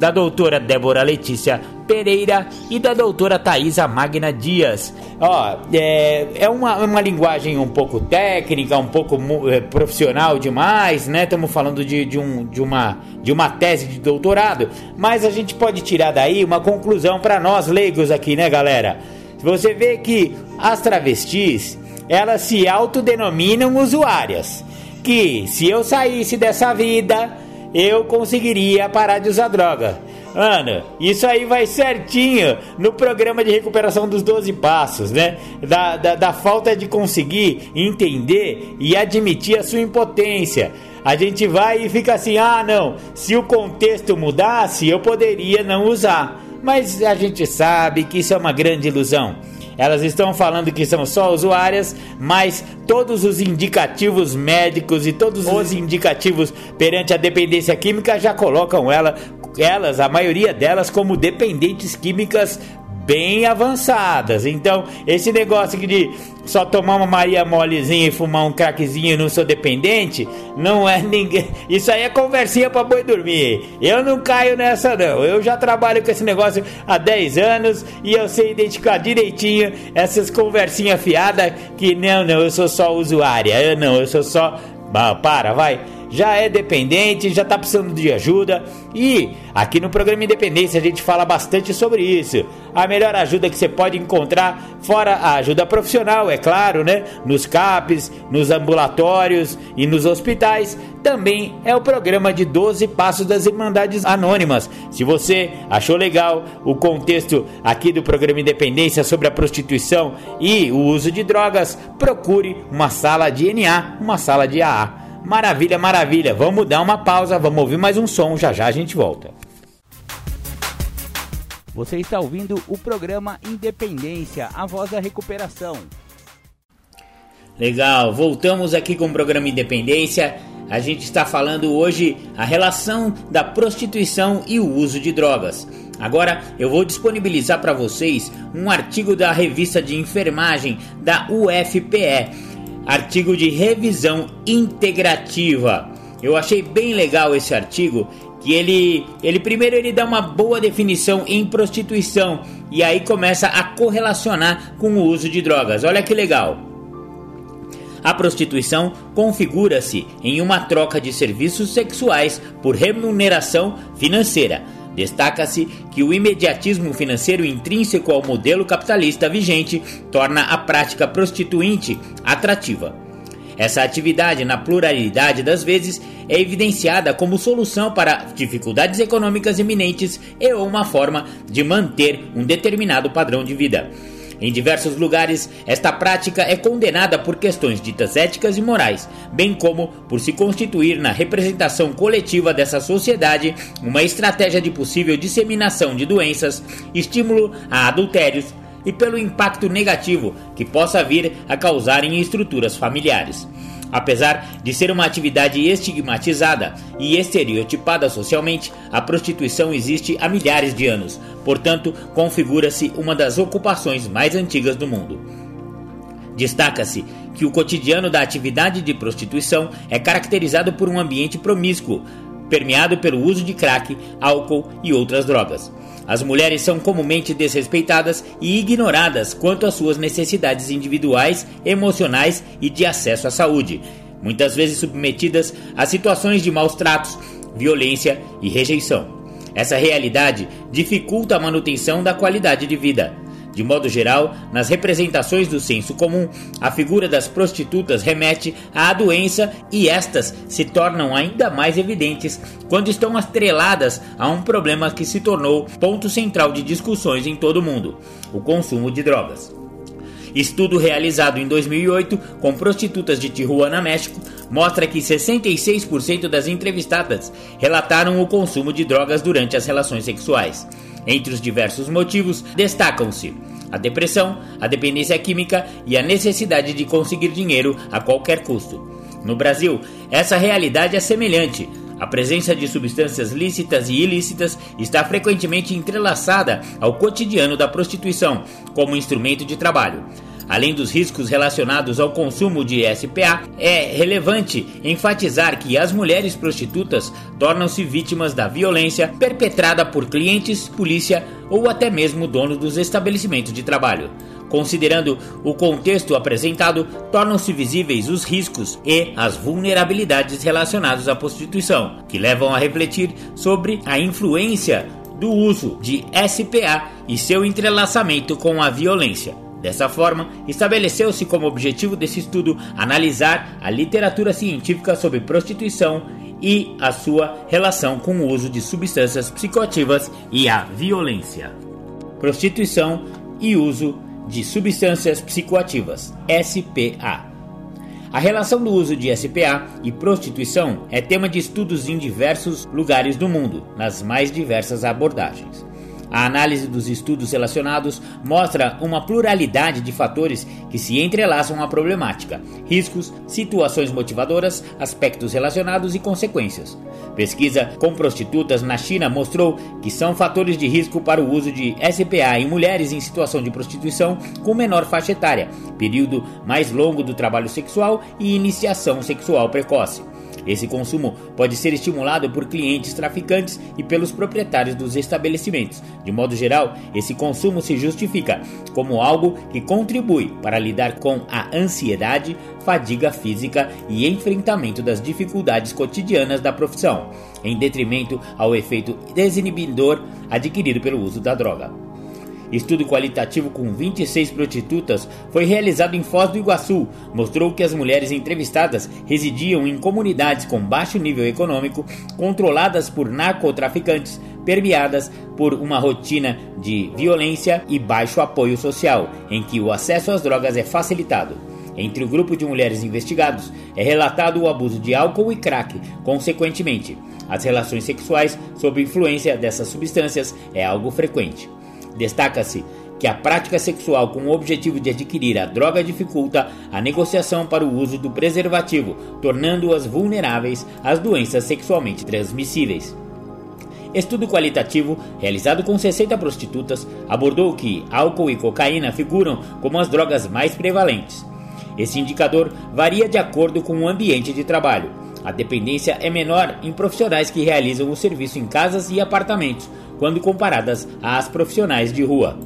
da doutora Débora Letícia Pereira e da doutora Thaisa Magna Dias. Ó, é, é uma, uma linguagem um pouco técnica, um pouco é, profissional demais, né? Estamos falando de, de, um, de, uma, de uma tese de doutorado, mas a gente pode tirar daí uma conclusão para nós leigos aqui, né, galera? Você vê que as travestis, elas se autodenominam usuárias. Que se eu saísse dessa vida, eu conseguiria parar de usar droga. Ana, isso aí vai certinho no programa de recuperação dos 12 passos, né? Da, da, da, falta de conseguir entender e admitir a sua impotência. A gente vai e fica assim: ah, não, se o contexto mudasse, eu poderia não usar. Mas a gente sabe que isso é uma grande ilusão. Elas estão falando que são só usuárias, mas todos os indicativos médicos e todos os indicativos perante a dependência química já colocam ela, elas, a maioria delas, como dependentes químicas bem avançadas. Então, esse negócio de só tomar uma Maria molezinha e fumar um craquezinho e não sou dependente, não é ninguém. Isso aí é conversinha para boi dormir. Eu não caio nessa, não. Eu já trabalho com esse negócio há 10 anos e eu sei identificar direitinho essas conversinhas fiadas que não, não, eu sou só usuária. Eu não, eu sou só. Bah, para, vai já é dependente, já está precisando de ajuda. E aqui no programa Independência a gente fala bastante sobre isso. A melhor ajuda que você pode encontrar, fora a ajuda profissional, é claro, né? Nos CAPs, nos ambulatórios e nos hospitais, também é o programa de 12 Passos das Irmandades Anônimas. Se você achou legal o contexto aqui do programa Independência sobre a prostituição e o uso de drogas, procure uma sala de NA, uma sala de AA. Maravilha, maravilha. Vamos dar uma pausa, vamos ouvir mais um som, já já a gente volta. Você está ouvindo o programa Independência, a voz da recuperação. Legal, voltamos aqui com o programa Independência. A gente está falando hoje a relação da prostituição e o uso de drogas. Agora eu vou disponibilizar para vocês um artigo da revista de enfermagem da UFPE artigo de revisão integrativa. Eu achei bem legal esse artigo, que ele, ele primeiro ele dá uma boa definição em prostituição e aí começa a correlacionar com o uso de drogas. Olha que legal. A prostituição configura-se em uma troca de serviços sexuais por remuneração financeira Destaca-se que o imediatismo financeiro intrínseco ao modelo capitalista vigente torna a prática prostituinte atrativa. Essa atividade, na pluralidade das vezes, é evidenciada como solução para dificuldades econômicas iminentes e ou uma forma de manter um determinado padrão de vida. Em diversos lugares, esta prática é condenada por questões ditas éticas e morais, bem como por se constituir na representação coletiva dessa sociedade uma estratégia de possível disseminação de doenças, estímulo a adultérios e pelo impacto negativo que possa vir a causar em estruturas familiares. Apesar de ser uma atividade estigmatizada e estereotipada socialmente, a prostituição existe há milhares de anos, portanto, configura-se uma das ocupações mais antigas do mundo. Destaca-se que o cotidiano da atividade de prostituição é caracterizado por um ambiente promíscuo, permeado pelo uso de crack, álcool e outras drogas. As mulheres são comumente desrespeitadas e ignoradas quanto às suas necessidades individuais, emocionais e de acesso à saúde, muitas vezes submetidas a situações de maus tratos, violência e rejeição. Essa realidade dificulta a manutenção da qualidade de vida. De modo geral, nas representações do senso comum, a figura das prostitutas remete à doença e estas se tornam ainda mais evidentes quando estão atreladas a um problema que se tornou ponto central de discussões em todo o mundo: o consumo de drogas. Estudo realizado em 2008 com prostitutas de Tijuana, México, mostra que 66% das entrevistadas relataram o consumo de drogas durante as relações sexuais. Entre os diversos motivos, destacam-se a depressão, a dependência química e a necessidade de conseguir dinheiro a qualquer custo. No Brasil, essa realidade é semelhante. A presença de substâncias lícitas e ilícitas está frequentemente entrelaçada ao cotidiano da prostituição como instrumento de trabalho. Além dos riscos relacionados ao consumo de SPA, é relevante enfatizar que as mulheres prostitutas tornam-se vítimas da violência perpetrada por clientes, polícia ou até mesmo donos dos estabelecimentos de trabalho. Considerando o contexto apresentado, tornam-se visíveis os riscos e as vulnerabilidades relacionados à prostituição, que levam a refletir sobre a influência do uso de SPA e seu entrelaçamento com a violência. Dessa forma, estabeleceu-se como objetivo desse estudo analisar a literatura científica sobre prostituição e a sua relação com o uso de substâncias psicoativas e a violência. Prostituição e uso de substâncias psicoativas, SPA. A relação do uso de SPA e prostituição é tema de estudos em diversos lugares do mundo, nas mais diversas abordagens. A análise dos estudos relacionados mostra uma pluralidade de fatores que se entrelaçam à problemática, riscos, situações motivadoras, aspectos relacionados e consequências. Pesquisa com prostitutas na China mostrou que são fatores de risco para o uso de SPA em mulheres em situação de prostituição com menor faixa etária, período mais longo do trabalho sexual e iniciação sexual precoce. Esse consumo pode ser estimulado por clientes traficantes e pelos proprietários dos estabelecimentos. De modo geral, esse consumo se justifica como algo que contribui para lidar com a ansiedade, fadiga física e enfrentamento das dificuldades cotidianas da profissão, em detrimento ao efeito desinibidor adquirido pelo uso da droga. Estudo qualitativo com 26 prostitutas foi realizado em Foz do Iguaçu. Mostrou que as mulheres entrevistadas residiam em comunidades com baixo nível econômico, controladas por narcotraficantes, permeadas por uma rotina de violência e baixo apoio social, em que o acesso às drogas é facilitado. Entre o grupo de mulheres investigados é relatado o abuso de álcool e crack, consequentemente. As relações sexuais sob influência dessas substâncias é algo frequente. Destaca-se que a prática sexual com o objetivo de adquirir a droga dificulta a negociação para o uso do preservativo, tornando-as vulneráveis às doenças sexualmente transmissíveis. Estudo qualitativo, realizado com 60 prostitutas, abordou que álcool e cocaína figuram como as drogas mais prevalentes. Esse indicador varia de acordo com o ambiente de trabalho. A dependência é menor em profissionais que realizam o serviço em casas e apartamentos, quando comparadas às profissionais de rua.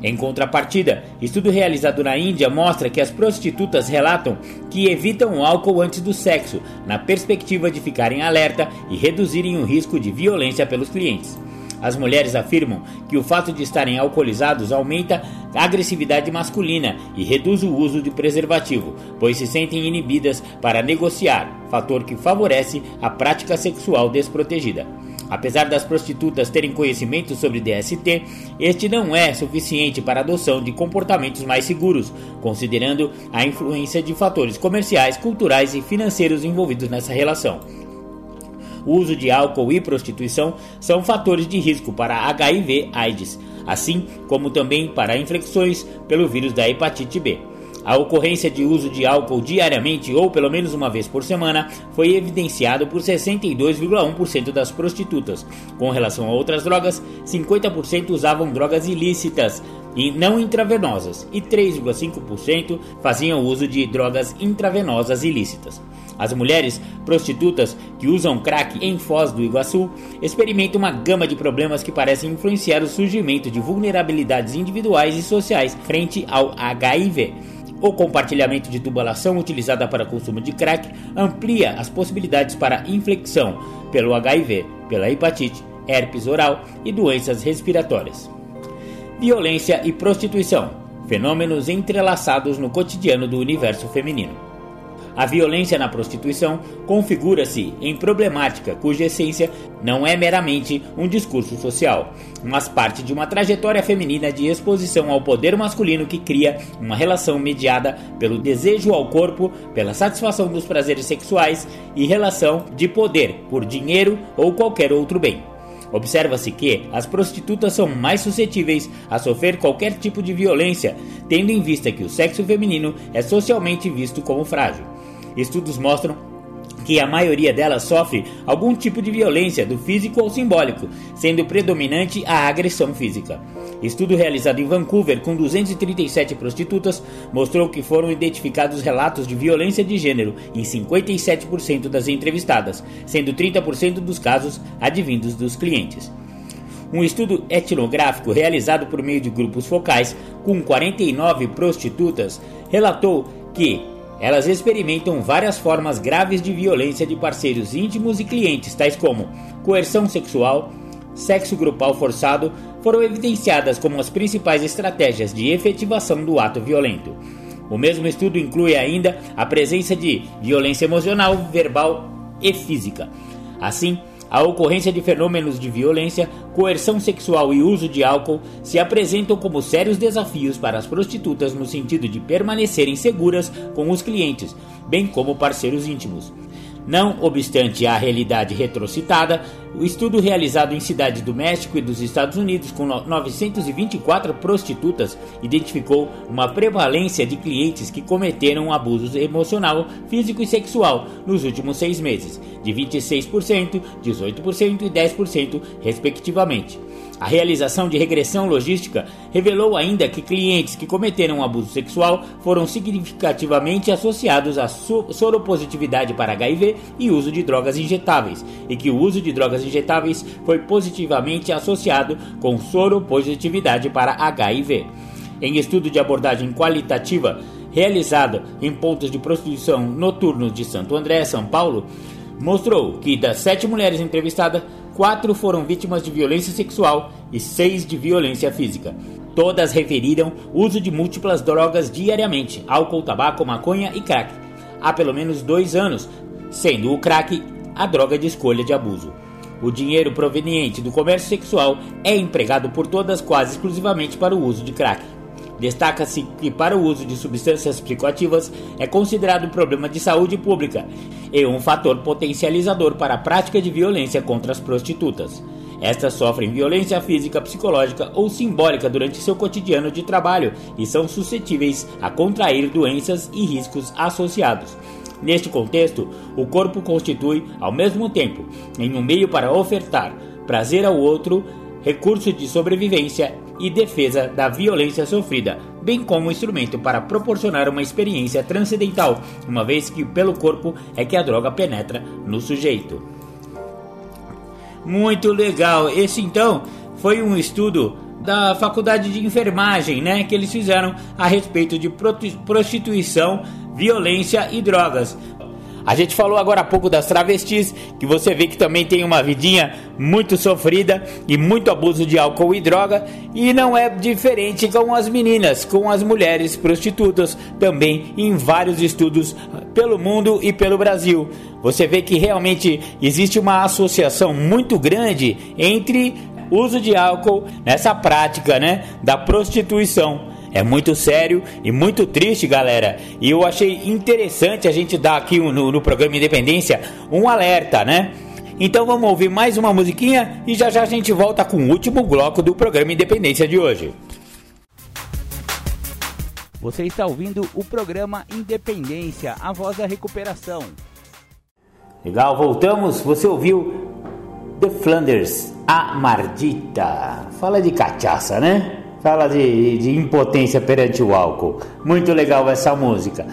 Em contrapartida, estudo realizado na Índia mostra que as prostitutas relatam que evitam o álcool antes do sexo, na perspectiva de ficarem alerta e reduzirem o risco de violência pelos clientes. As mulheres afirmam que o fato de estarem alcoolizados aumenta a agressividade masculina e reduz o uso de preservativo, pois se sentem inibidas para negociar, fator que favorece a prática sexual desprotegida. Apesar das prostitutas terem conhecimento sobre DST, este não é suficiente para a adoção de comportamentos mais seguros, considerando a influência de fatores comerciais, culturais e financeiros envolvidos nessa relação. O uso de álcool e prostituição são fatores de risco para HIV/AIDS, assim como também para infecções pelo vírus da hepatite B. A ocorrência de uso de álcool diariamente ou pelo menos uma vez por semana foi evidenciado por 62,1% das prostitutas. Com relação a outras drogas, 50% usavam drogas ilícitas e não intravenosas e 3,5% faziam uso de drogas intravenosas ilícitas. As mulheres prostitutas que usam crack em Foz do Iguaçu experimentam uma gama de problemas que parecem influenciar o surgimento de vulnerabilidades individuais e sociais frente ao HIV. O compartilhamento de tubulação utilizada para consumo de crack amplia as possibilidades para infecção pelo HIV, pela hepatite herpes oral e doenças respiratórias. Violência e prostituição fenômenos entrelaçados no cotidiano do universo feminino. A violência na prostituição configura-se em problemática cuja essência não é meramente um discurso social, mas parte de uma trajetória feminina de exposição ao poder masculino que cria uma relação mediada pelo desejo ao corpo, pela satisfação dos prazeres sexuais e relação de poder por dinheiro ou qualquer outro bem. Observa-se que as prostitutas são mais suscetíveis a sofrer qualquer tipo de violência, tendo em vista que o sexo feminino é socialmente visto como frágil. Estudos mostram que a maioria delas sofre algum tipo de violência, do físico ou simbólico, sendo predominante a agressão física. Estudo realizado em Vancouver com 237 prostitutas mostrou que foram identificados relatos de violência de gênero em 57% das entrevistadas, sendo 30% dos casos advindos dos clientes. Um estudo etnográfico realizado por meio de grupos focais com 49 prostitutas relatou que elas experimentam várias formas graves de violência de parceiros íntimos e clientes, tais como coerção sexual, sexo grupal forçado, foram evidenciadas como as principais estratégias de efetivação do ato violento. O mesmo estudo inclui ainda a presença de violência emocional, verbal e física. Assim, a ocorrência de fenômenos de violência, coerção sexual e uso de álcool se apresentam como sérios desafios para as prostitutas no sentido de permanecerem seguras com os clientes, bem como parceiros íntimos. Não obstante a realidade retrocitada, o estudo realizado em cidades do México e dos Estados Unidos com 924 prostitutas identificou uma prevalência de clientes que cometeram abusos emocional, físico e sexual nos últimos seis meses, de 26%, 18% e 10%, respectivamente. A realização de regressão logística revelou ainda que clientes que cometeram abuso sexual foram significativamente associados à soropositividade para HIV e uso de drogas injetáveis, e que o uso de drogas injetáveis foi positivamente associado com soropositividade para HIV. Em estudo de abordagem qualitativa realizado em pontos de prostituição noturnos de Santo André, São Paulo, mostrou que das sete mulheres entrevistadas, quatro foram vítimas de violência sexual e seis de violência física. Todas referiram uso de múltiplas drogas diariamente: álcool, tabaco, maconha e crack. Há pelo menos dois anos, sendo o crack a droga de escolha de abuso. O dinheiro proveniente do comércio sexual é empregado por todas quase exclusivamente para o uso de crack. Destaca-se que, para o uso de substâncias psicoativas, é considerado um problema de saúde pública e um fator potencializador para a prática de violência contra as prostitutas. Estas sofrem violência física, psicológica ou simbólica durante seu cotidiano de trabalho e são suscetíveis a contrair doenças e riscos associados. Neste contexto, o corpo constitui, ao mesmo tempo, em um meio para ofertar prazer ao outro, recurso de sobrevivência e defesa da violência sofrida, bem como instrumento para proporcionar uma experiência transcendental, uma vez que pelo corpo é que a droga penetra no sujeito. Muito legal. Esse então foi um estudo da faculdade de enfermagem, né, que eles fizeram a respeito de prostituição, violência e drogas. A gente falou agora há pouco das travestis, que você vê que também tem uma vidinha muito sofrida e muito abuso de álcool e droga, e não é diferente com as meninas, com as mulheres prostitutas, também em vários estudos pelo mundo e pelo Brasil. Você vê que realmente existe uma associação muito grande entre uso de álcool nessa prática, né, da prostituição. É muito sério e muito triste, galera. E eu achei interessante a gente dar aqui no, no programa Independência um alerta, né? Então vamos ouvir mais uma musiquinha e já já a gente volta com o último bloco do programa Independência de hoje. Você está ouvindo o programa Independência, a voz da recuperação. Legal, voltamos. Você ouviu The Flanders, a Mardita. Fala de cachaça, né? Fala de, de impotência perante o álcool. Muito legal essa música.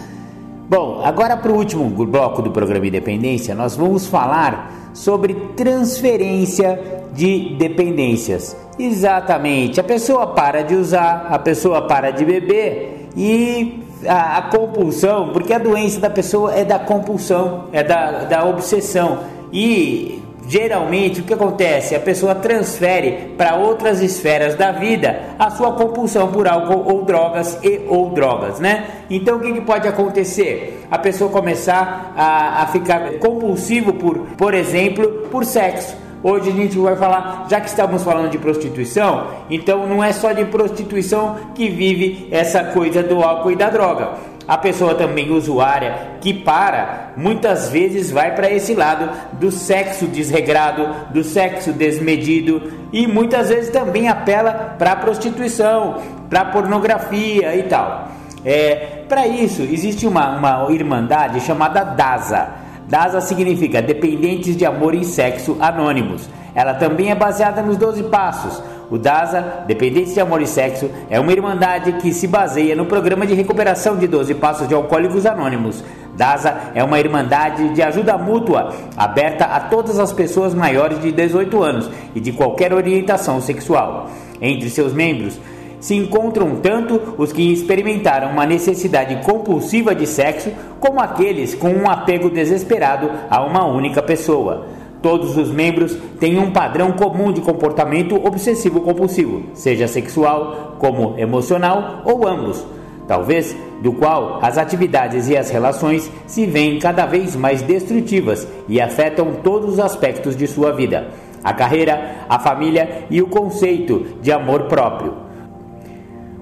Bom, agora para o último bloco do programa Independência, nós vamos falar sobre transferência de dependências. Exatamente, a pessoa para de usar, a pessoa para de beber e a, a compulsão, porque a doença da pessoa é da compulsão, é da, da obsessão. E Geralmente, o que acontece? A pessoa transfere para outras esferas da vida a sua compulsão por álcool ou drogas e ou drogas, né? Então, o que, que pode acontecer? A pessoa começar a, a ficar compulsivo por, por exemplo, por sexo. Hoje a gente vai falar, já que estamos falando de prostituição, então não é só de prostituição que vive essa coisa do álcool e da droga a pessoa também usuária que para, muitas vezes vai para esse lado do sexo desregrado, do sexo desmedido e muitas vezes também apela para a prostituição, para pornografia e tal. É, para isso, existe uma, uma irmandade chamada DASA. DASA significa Dependentes de Amor e Sexo Anônimos. Ela também é baseada nos 12 Passos o DASA, Dependência de Amor e Sexo, é uma irmandade que se baseia no programa de recuperação de 12 Passos de Alcoólicos Anônimos. DASA é uma irmandade de ajuda mútua, aberta a todas as pessoas maiores de 18 anos e de qualquer orientação sexual. Entre seus membros, se encontram tanto os que experimentaram uma necessidade compulsiva de sexo, como aqueles com um apego desesperado a uma única pessoa. Todos os membros têm um padrão comum de comportamento obsessivo-compulsivo, seja sexual como emocional ou ambos, talvez do qual as atividades e as relações se veem cada vez mais destrutivas e afetam todos os aspectos de sua vida: a carreira, a família e o conceito de amor próprio.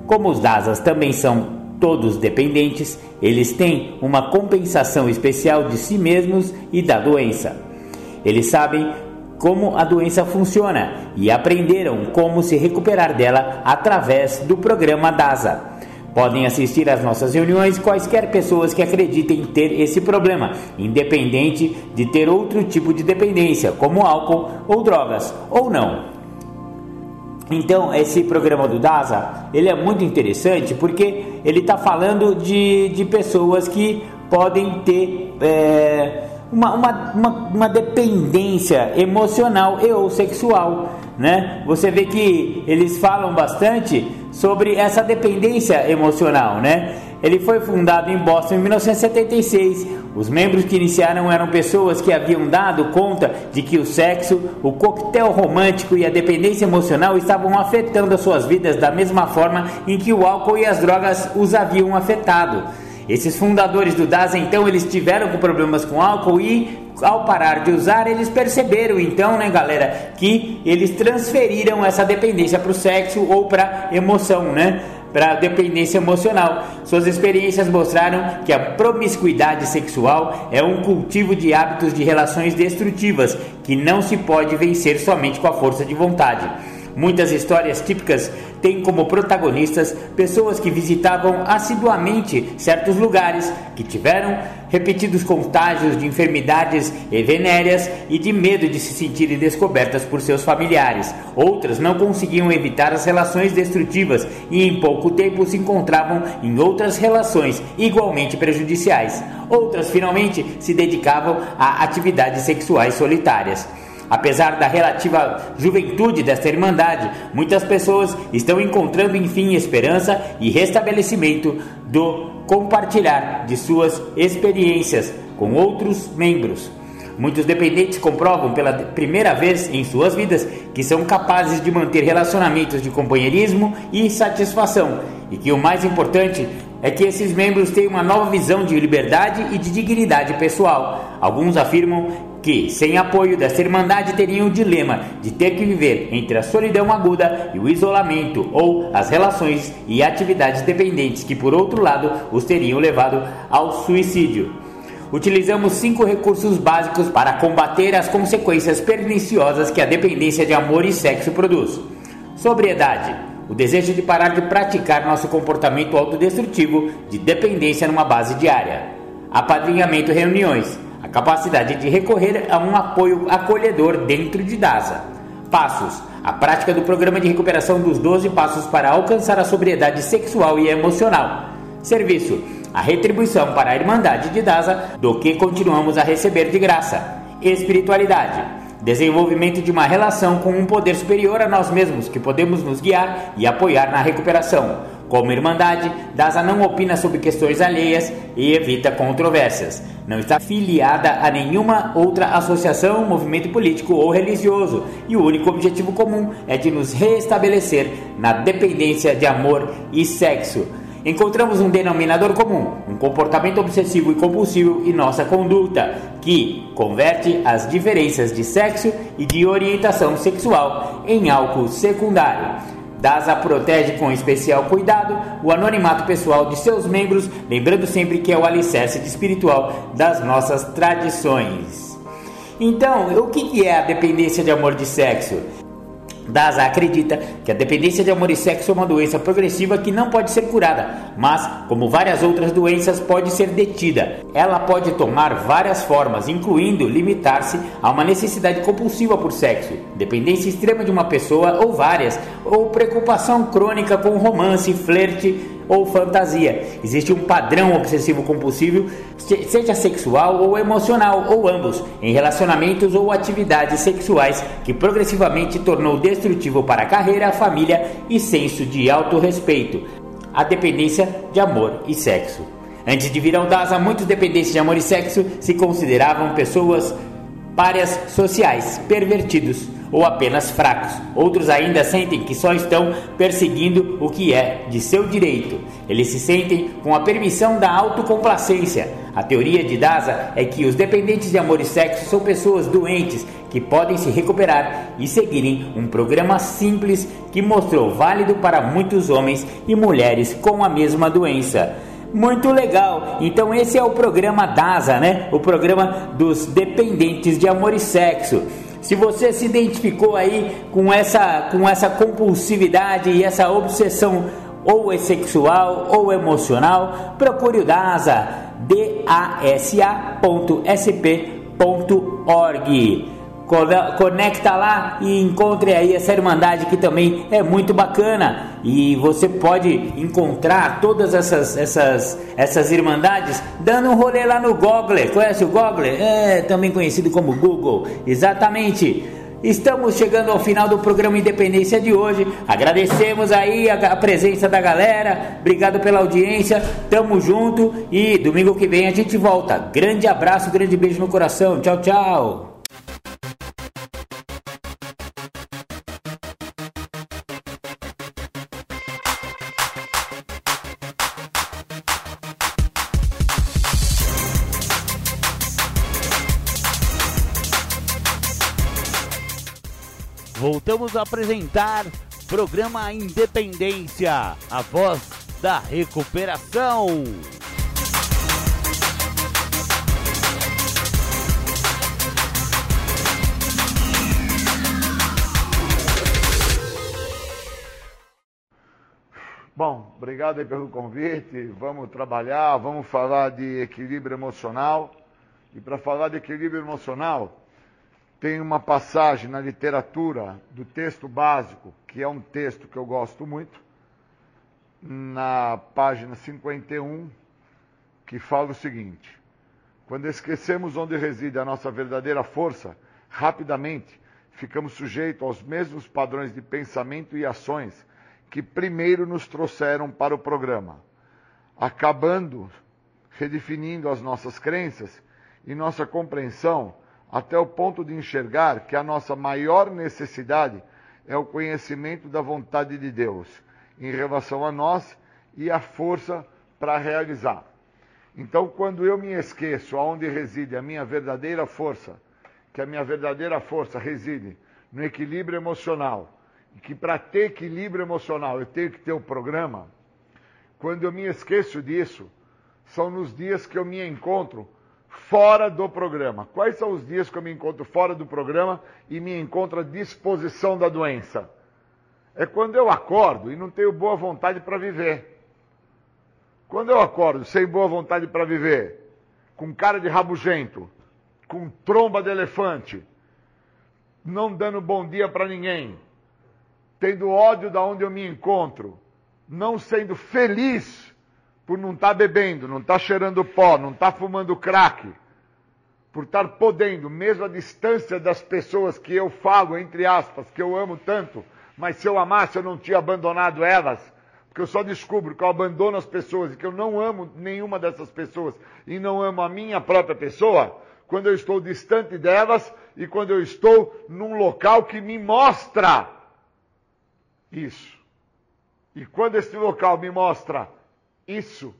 Como os DASAs também são todos dependentes, eles têm uma compensação especial de si mesmos e da doença. Eles sabem como a doença funciona e aprenderam como se recuperar dela através do programa DASA. Podem assistir às nossas reuniões quaisquer pessoas que acreditem ter esse problema, independente de ter outro tipo de dependência, como álcool ou drogas, ou não. Então, esse programa do DASA, ele é muito interessante porque ele está falando de, de pessoas que podem ter... É, uma, uma, uma, uma dependência emocional e ou sexual. Né? Você vê que eles falam bastante sobre essa dependência emocional, né? Ele foi fundado em Boston em 1976. Os membros que iniciaram eram pessoas que haviam dado conta de que o sexo, o coquetel romântico e a dependência emocional estavam afetando as suas vidas da mesma forma em que o álcool e as drogas os haviam afetado. Esses fundadores do DAS, então, eles tiveram problemas com álcool e ao parar de usar, eles perceberam então, né, galera, que eles transferiram essa dependência para o sexo ou para emoção, né? Para dependência emocional. Suas experiências mostraram que a promiscuidade sexual é um cultivo de hábitos de relações destrutivas que não se pode vencer somente com a força de vontade. Muitas histórias típicas têm como protagonistas pessoas que visitavam assiduamente certos lugares, que tiveram repetidos contágios de enfermidades venéreas e de medo de se sentirem descobertas por seus familiares. Outras não conseguiam evitar as relações destrutivas e em pouco tempo se encontravam em outras relações igualmente prejudiciais. Outras finalmente se dedicavam a atividades sexuais solitárias. Apesar da relativa juventude desta irmandade, muitas pessoas estão encontrando enfim esperança e restabelecimento do compartilhar de suas experiências com outros membros. Muitos dependentes comprovam pela primeira vez em suas vidas que são capazes de manter relacionamentos de companheirismo e satisfação, e que o mais importante é que esses membros têm uma nova visão de liberdade e de dignidade pessoal. Alguns afirmam que, sem apoio dessa irmandade, teriam o dilema de ter que viver entre a solidão aguda e o isolamento, ou as relações e atividades dependentes que, por outro lado, os teriam levado ao suicídio. Utilizamos cinco recursos básicos para combater as consequências perniciosas que a dependência de amor e sexo produz: sobriedade, o desejo de parar de praticar nosso comportamento autodestrutivo de dependência numa base diária, apadrinhamento reuniões a capacidade de recorrer a um apoio acolhedor dentro de DASA. Passos: a prática do programa de recuperação dos 12 passos para alcançar a sobriedade sexual e emocional. Serviço: a retribuição para a Irmandade de DASA do que continuamos a receber de graça. Espiritualidade: desenvolvimento de uma relação com um poder superior a nós mesmos que podemos nos guiar e apoiar na recuperação. Como Irmandade, DASA não opina sobre questões alheias e evita controvérsias. Não está filiada a nenhuma outra associação, movimento político ou religioso, e o único objetivo comum é de nos restabelecer na dependência de amor e sexo. Encontramos um denominador comum, um comportamento obsessivo e compulsivo em nossa conduta, que converte as diferenças de sexo e de orientação sexual em algo secundário. DASA protege com especial cuidado o anonimato pessoal de seus membros, lembrando sempre que é o alicerce espiritual das nossas tradições. Então, o que é a dependência de amor de sexo? DASA acredita que a dependência de amor e sexo é uma doença progressiva que não pode ser curada, mas, como várias outras doenças, pode ser detida. Ela pode tomar várias formas, incluindo limitar-se a uma necessidade compulsiva por sexo, dependência extrema de uma pessoa ou várias, ou preocupação crônica com romance, flerte ou fantasia. Existe um padrão obsessivo compulsivo, seja sexual ou emocional, ou ambos, em relacionamentos ou atividades sexuais, que progressivamente tornou destrutivo para a carreira, a família e senso de autorrespeito. A dependência de amor e sexo. Antes de vir ao DASA, muitos dependentes de amor e sexo se consideravam pessoas párias sociais, pervertidos ou apenas fracos. Outros ainda sentem que só estão perseguindo o que é de seu direito. Eles se sentem com a permissão da autocomplacência. A teoria de Daza é que os dependentes de amor e sexo são pessoas doentes que podem se recuperar e seguirem um programa simples que mostrou válido para muitos homens e mulheres com a mesma doença. Muito legal. Então esse é o programa DASA, né? O programa dos dependentes de amor e sexo. Se você se identificou aí com essa, com essa compulsividade e essa obsessão ou é sexual ou emocional, procure o DASA, dasa.sp.org conecta lá e encontre aí essa irmandade que também é muito bacana e você pode encontrar todas essas essas essas irmandades dando um rolê lá no Google. Conhece o Google? É também conhecido como Google. Exatamente. Estamos chegando ao final do programa Independência de hoje. Agradecemos aí a, a, presença da galera. Obrigado pela audiência. Tamo junto e domingo que vem a gente volta. Grande abraço, grande beijo no coração. Tchau, tchau. Voltamos a apresentar programa Independência, a voz da recuperação. Bom, obrigado pelo convite. Vamos trabalhar, vamos falar de equilíbrio emocional. E para falar de equilíbrio emocional, tem uma passagem na literatura do texto básico, que é um texto que eu gosto muito, na página 51, que fala o seguinte: Quando esquecemos onde reside a nossa verdadeira força, rapidamente ficamos sujeitos aos mesmos padrões de pensamento e ações que primeiro nos trouxeram para o programa, acabando redefinindo as nossas crenças e nossa compreensão até o ponto de enxergar que a nossa maior necessidade é o conhecimento da vontade de Deus em relação a nós e a força para realizar. Então, quando eu me esqueço aonde reside a minha verdadeira força, que a minha verdadeira força reside no equilíbrio emocional, e que para ter equilíbrio emocional eu tenho que ter o programa, quando eu me esqueço disso, são nos dias que eu me encontro fora do programa. Quais são os dias que eu me encontro fora do programa e me encontro à disposição da doença? É quando eu acordo e não tenho boa vontade para viver. Quando eu acordo sem boa vontade para viver, com cara de rabugento, com tromba de elefante, não dando bom dia para ninguém, tendo ódio da onde eu me encontro, não sendo feliz por não estar tá bebendo, não estar tá cheirando pó, não estar tá fumando crack, por estar podendo, mesmo a distância das pessoas que eu falo, entre aspas, que eu amo tanto, mas se eu amasse eu não tinha abandonado elas, por que eu só descubro que eu abandono as pessoas e que eu não amo nenhuma dessas pessoas e não amo a minha própria pessoa, quando eu estou distante delas e quando eu estou num local que me mostra isso. E quando esse local me mostra isso,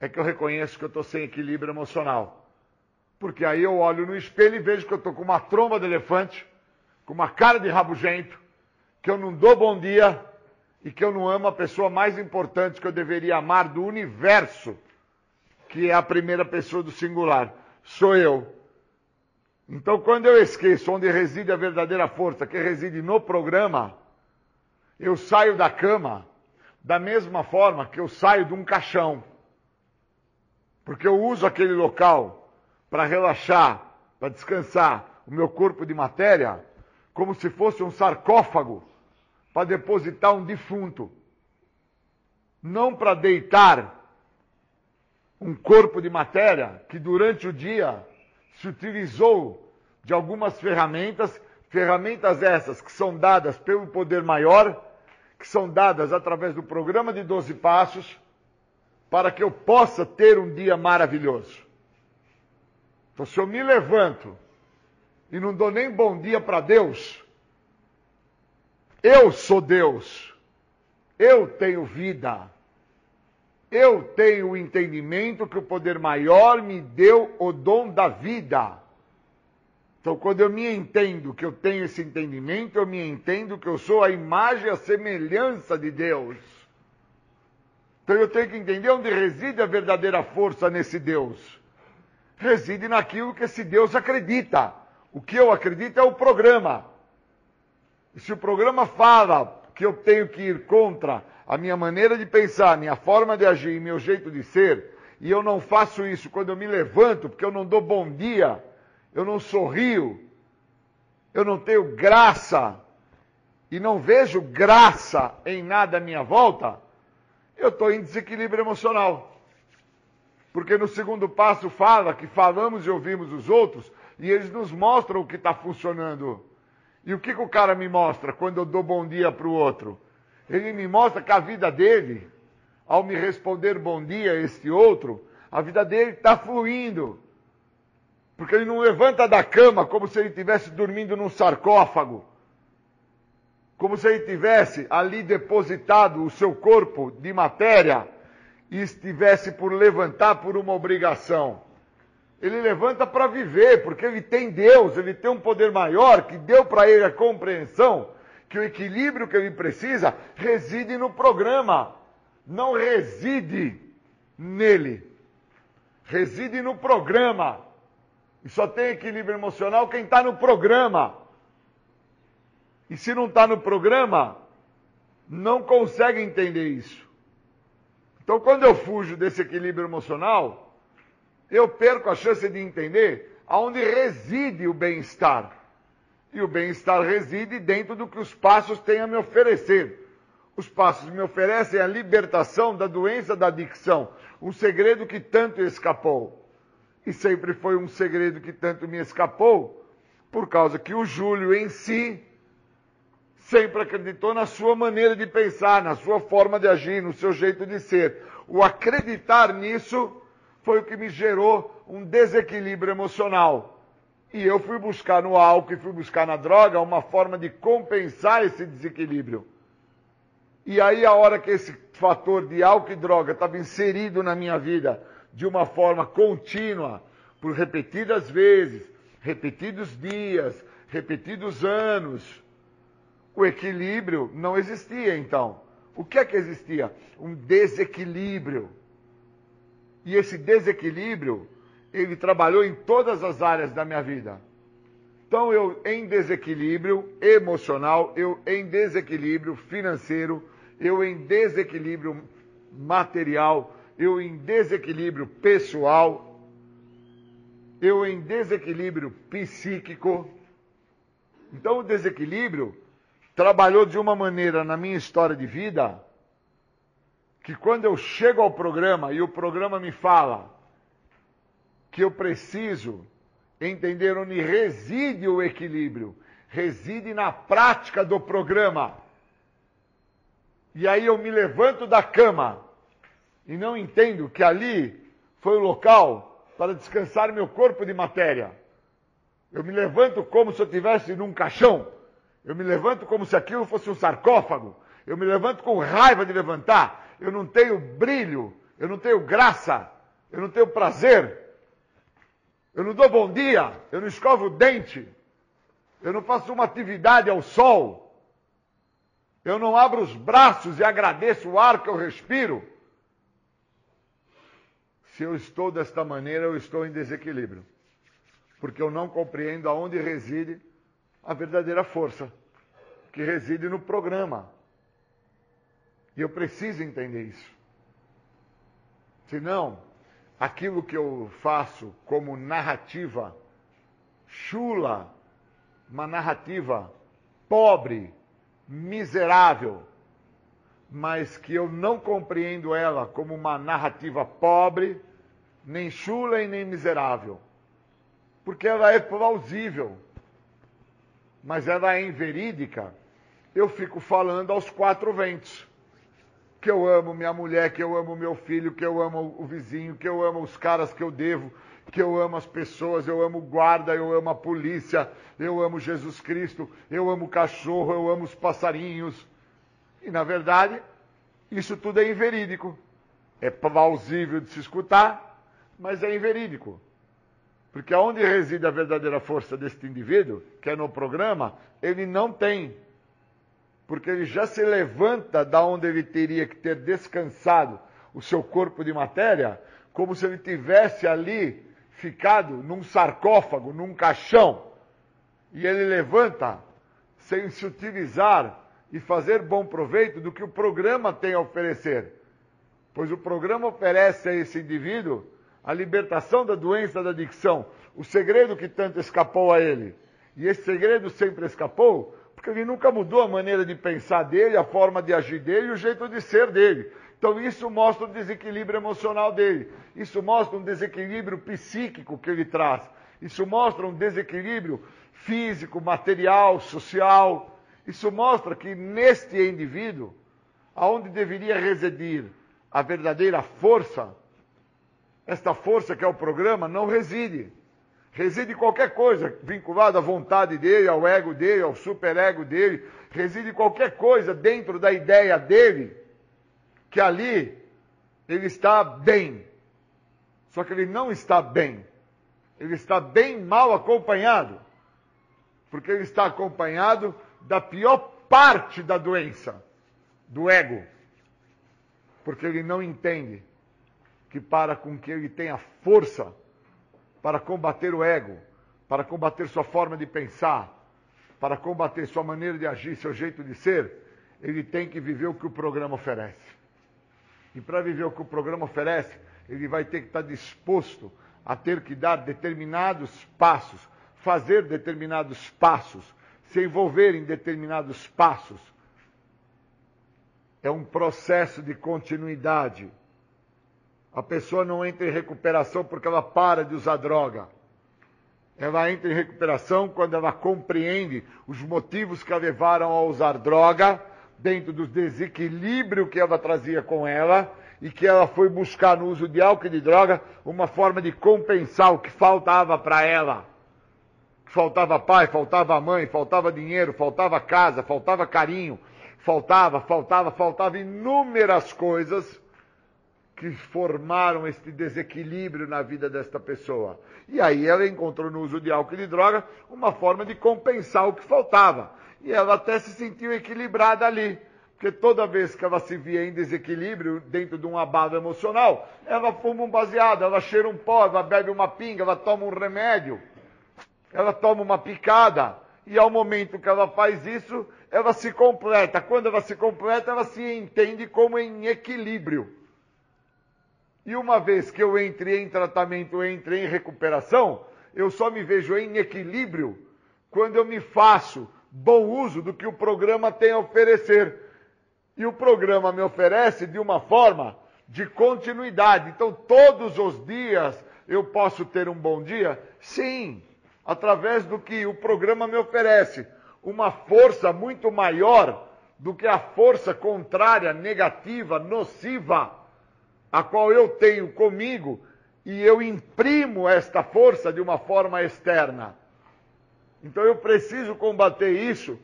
é que eu reconheço que eu estou sem equilíbrio emocional. Porque aí eu olho no espelho e vejo que eu estou com uma tromba de elefante, com uma cara de rabugento, que eu não dou bom dia e que eu não amo a pessoa mais importante que eu deveria amar do universo, que é a primeira pessoa do singular. Sou eu. Então, quando eu esqueço onde reside a verdadeira força, que reside no programa, eu saio da cama da mesma forma que eu saio de um caixão. Porque eu uso aquele local para relaxar, para descansar o meu corpo de matéria, como se fosse um sarcófago para depositar um defunto. Não para deitar um corpo de matéria que durante o dia se utilizou de algumas ferramentas, ferramentas essas que são dadas pelo poder maior que são dadas através do programa de 12 passos para que eu possa ter um dia maravilhoso. Então, se eu me levanto e não dou nem bom dia para Deus, eu sou Deus, eu tenho vida, eu tenho o entendimento que o poder maior me deu o dom da vida. Então, quando eu me entendo que eu tenho esse entendimento, eu me entendo que eu sou a imagem a semelhança de Deus. Então, eu tenho que entender onde reside a verdadeira força nesse Deus. Reside naquilo que esse Deus acredita. O que eu acredito é o programa. E se o programa fala que eu tenho que ir contra a minha maneira de pensar, minha forma de agir e meu jeito de ser, e eu não faço isso quando eu me levanto, porque eu não dou bom dia, eu não sorrio, eu não tenho graça e não vejo graça em nada à minha volta, eu estou em desequilíbrio emocional. Porque no segundo passo fala que falamos e ouvimos os outros e eles nos mostram o que está funcionando. E o que, que o cara me mostra quando eu dou bom dia para o outro? Ele me mostra que a vida dele, ao me responder bom dia este outro, a vida dele está fluindo. Porque ele não levanta da cama como se ele estivesse dormindo num sarcófago. Como se ele tivesse ali depositado o seu corpo de matéria e estivesse por levantar por uma obrigação. Ele levanta para viver, porque ele tem Deus, ele tem um poder maior que deu para ele a compreensão que o equilíbrio que ele precisa reside no programa, não reside nele. Reside no programa. E só tem equilíbrio emocional quem está no programa. E se não está no programa, não consegue entender isso. Então, quando eu fujo desse equilíbrio emocional, eu perco a chance de entender aonde reside o bem-estar. E o bem-estar reside dentro do que os passos têm a me oferecer. Os passos me oferecem a libertação da doença da adicção, um segredo que tanto escapou e sempre foi um segredo que tanto me escapou, por causa que o Júlio em si sempre acreditou na sua maneira de pensar, na sua forma de agir, no seu jeito de ser. O acreditar nisso foi o que me gerou um desequilíbrio emocional. E eu fui buscar no álcool e fui buscar na droga uma forma de compensar esse desequilíbrio. E aí, a hora que esse fator de álcool e droga estava inserido na minha vida, de uma forma contínua, por repetidas vezes, repetidos dias, repetidos anos, o equilíbrio não existia então. O que é que existia? Um desequilíbrio. E esse desequilíbrio, ele trabalhou em todas as áreas da minha vida. Então eu em desequilíbrio emocional, eu em desequilíbrio financeiro, eu em desequilíbrio material, eu em desequilíbrio pessoal, eu em desequilíbrio psíquico. Então o desequilíbrio trabalhou de uma maneira na minha história de vida que quando eu chego ao programa e o programa me fala que eu preciso entender onde reside o equilíbrio, reside na prática do programa. e aí eu me levanto da cama e não entendo que ali foi o local para descansar meu corpo de matéria. Eu me levanto como se eu estivesse num caixão. Eu me levanto como se aquilo fosse um sarcófago. Eu me levanto com raiva de levantar. Eu não tenho brilho. Eu não tenho graça. Eu não tenho prazer. Eu não dou bom dia. Eu não escovo o dente. Eu não faço uma atividade ao sol. Eu não abro os braços e agradeço o ar que eu respiro. Se eu estou desta maneira, eu estou em desequilíbrio. Porque eu não compreendo aonde reside a verdadeira força, que reside no programa. E eu preciso entender isso. Senão, aquilo que eu faço como narrativa chula, uma narrativa pobre, miserável, mas que eu não compreendo ela como uma narrativa pobre, nem chula e nem miserável. Porque ela é plausível, mas ela é inverídica. Eu fico falando aos quatro ventos. Que eu amo minha mulher, que eu amo meu filho, que eu amo o vizinho, que eu amo os caras que eu devo, que eu amo as pessoas, eu amo guarda, eu amo a polícia, eu amo Jesus Cristo, eu amo o cachorro, eu amo os passarinhos. E na verdade, isso tudo é inverídico. É plausível de se escutar, mas é inverídico. Porque aonde reside a verdadeira força deste indivíduo, que é no programa, ele não tem. Porque ele já se levanta da onde ele teria que ter descansado o seu corpo de matéria, como se ele tivesse ali ficado num sarcófago, num caixão. E ele levanta sem se utilizar e fazer bom proveito do que o programa tem a oferecer. Pois o programa oferece a esse indivíduo a libertação da doença da adicção, o segredo que tanto escapou a ele. E esse segredo sempre escapou porque ele nunca mudou a maneira de pensar dele, a forma de agir dele o jeito de ser dele. Então isso mostra o desequilíbrio emocional dele. Isso mostra um desequilíbrio psíquico que ele traz. Isso mostra um desequilíbrio físico, material, social. Isso mostra que neste indivíduo, aonde deveria residir a verdadeira força, esta força que é o programa não reside. Reside qualquer coisa vinculada à vontade dele, ao ego dele, ao superego dele. Reside qualquer coisa dentro da ideia dele, que ali ele está bem. Só que ele não está bem. Ele está bem mal acompanhado. Porque ele está acompanhado da pior parte da doença, do ego. Porque ele não entende que para com que ele tenha força para combater o ego, para combater sua forma de pensar, para combater sua maneira de agir, seu jeito de ser, ele tem que viver o que o programa oferece. E para viver o que o programa oferece, ele vai ter que estar disposto a ter que dar determinados passos, fazer determinados passos, se envolver em determinados passos. É um processo de continuidade. A pessoa não entra em recuperação porque ela para de usar droga. Ela entra em recuperação quando ela compreende os motivos que a levaram a usar droga, dentro do desequilíbrio que ela trazia com ela, e que ela foi buscar no uso de álcool e de droga uma forma de compensar o que faltava para ela. Faltava pai, faltava mãe, faltava dinheiro, faltava casa, faltava carinho, faltava, faltava, faltava inúmeras coisas que formaram este desequilíbrio na vida desta pessoa. E aí ela encontrou no uso de álcool e de droga uma forma de compensar o que faltava. E ela até se sentiu equilibrada ali. Porque toda vez que ela se via em desequilíbrio dentro de um abalo emocional, ela fuma um baseado, ela cheira um pó, ela bebe uma pinga, ela toma um remédio, ela toma uma picada. E ao momento que ela faz isso, ela se completa. Quando ela se completa, ela se entende como em equilíbrio. E uma vez que eu entrei em tratamento, entrei em recuperação, eu só me vejo em equilíbrio quando eu me faço bom uso do que o programa tem a oferecer. E o programa me oferece de uma forma de continuidade. Então, todos os dias eu posso ter um bom dia? Sim, através do que o programa me oferece. Uma força muito maior do que a força contrária, negativa, nociva, a qual eu tenho comigo, e eu imprimo esta força de uma forma externa. Então eu preciso combater isso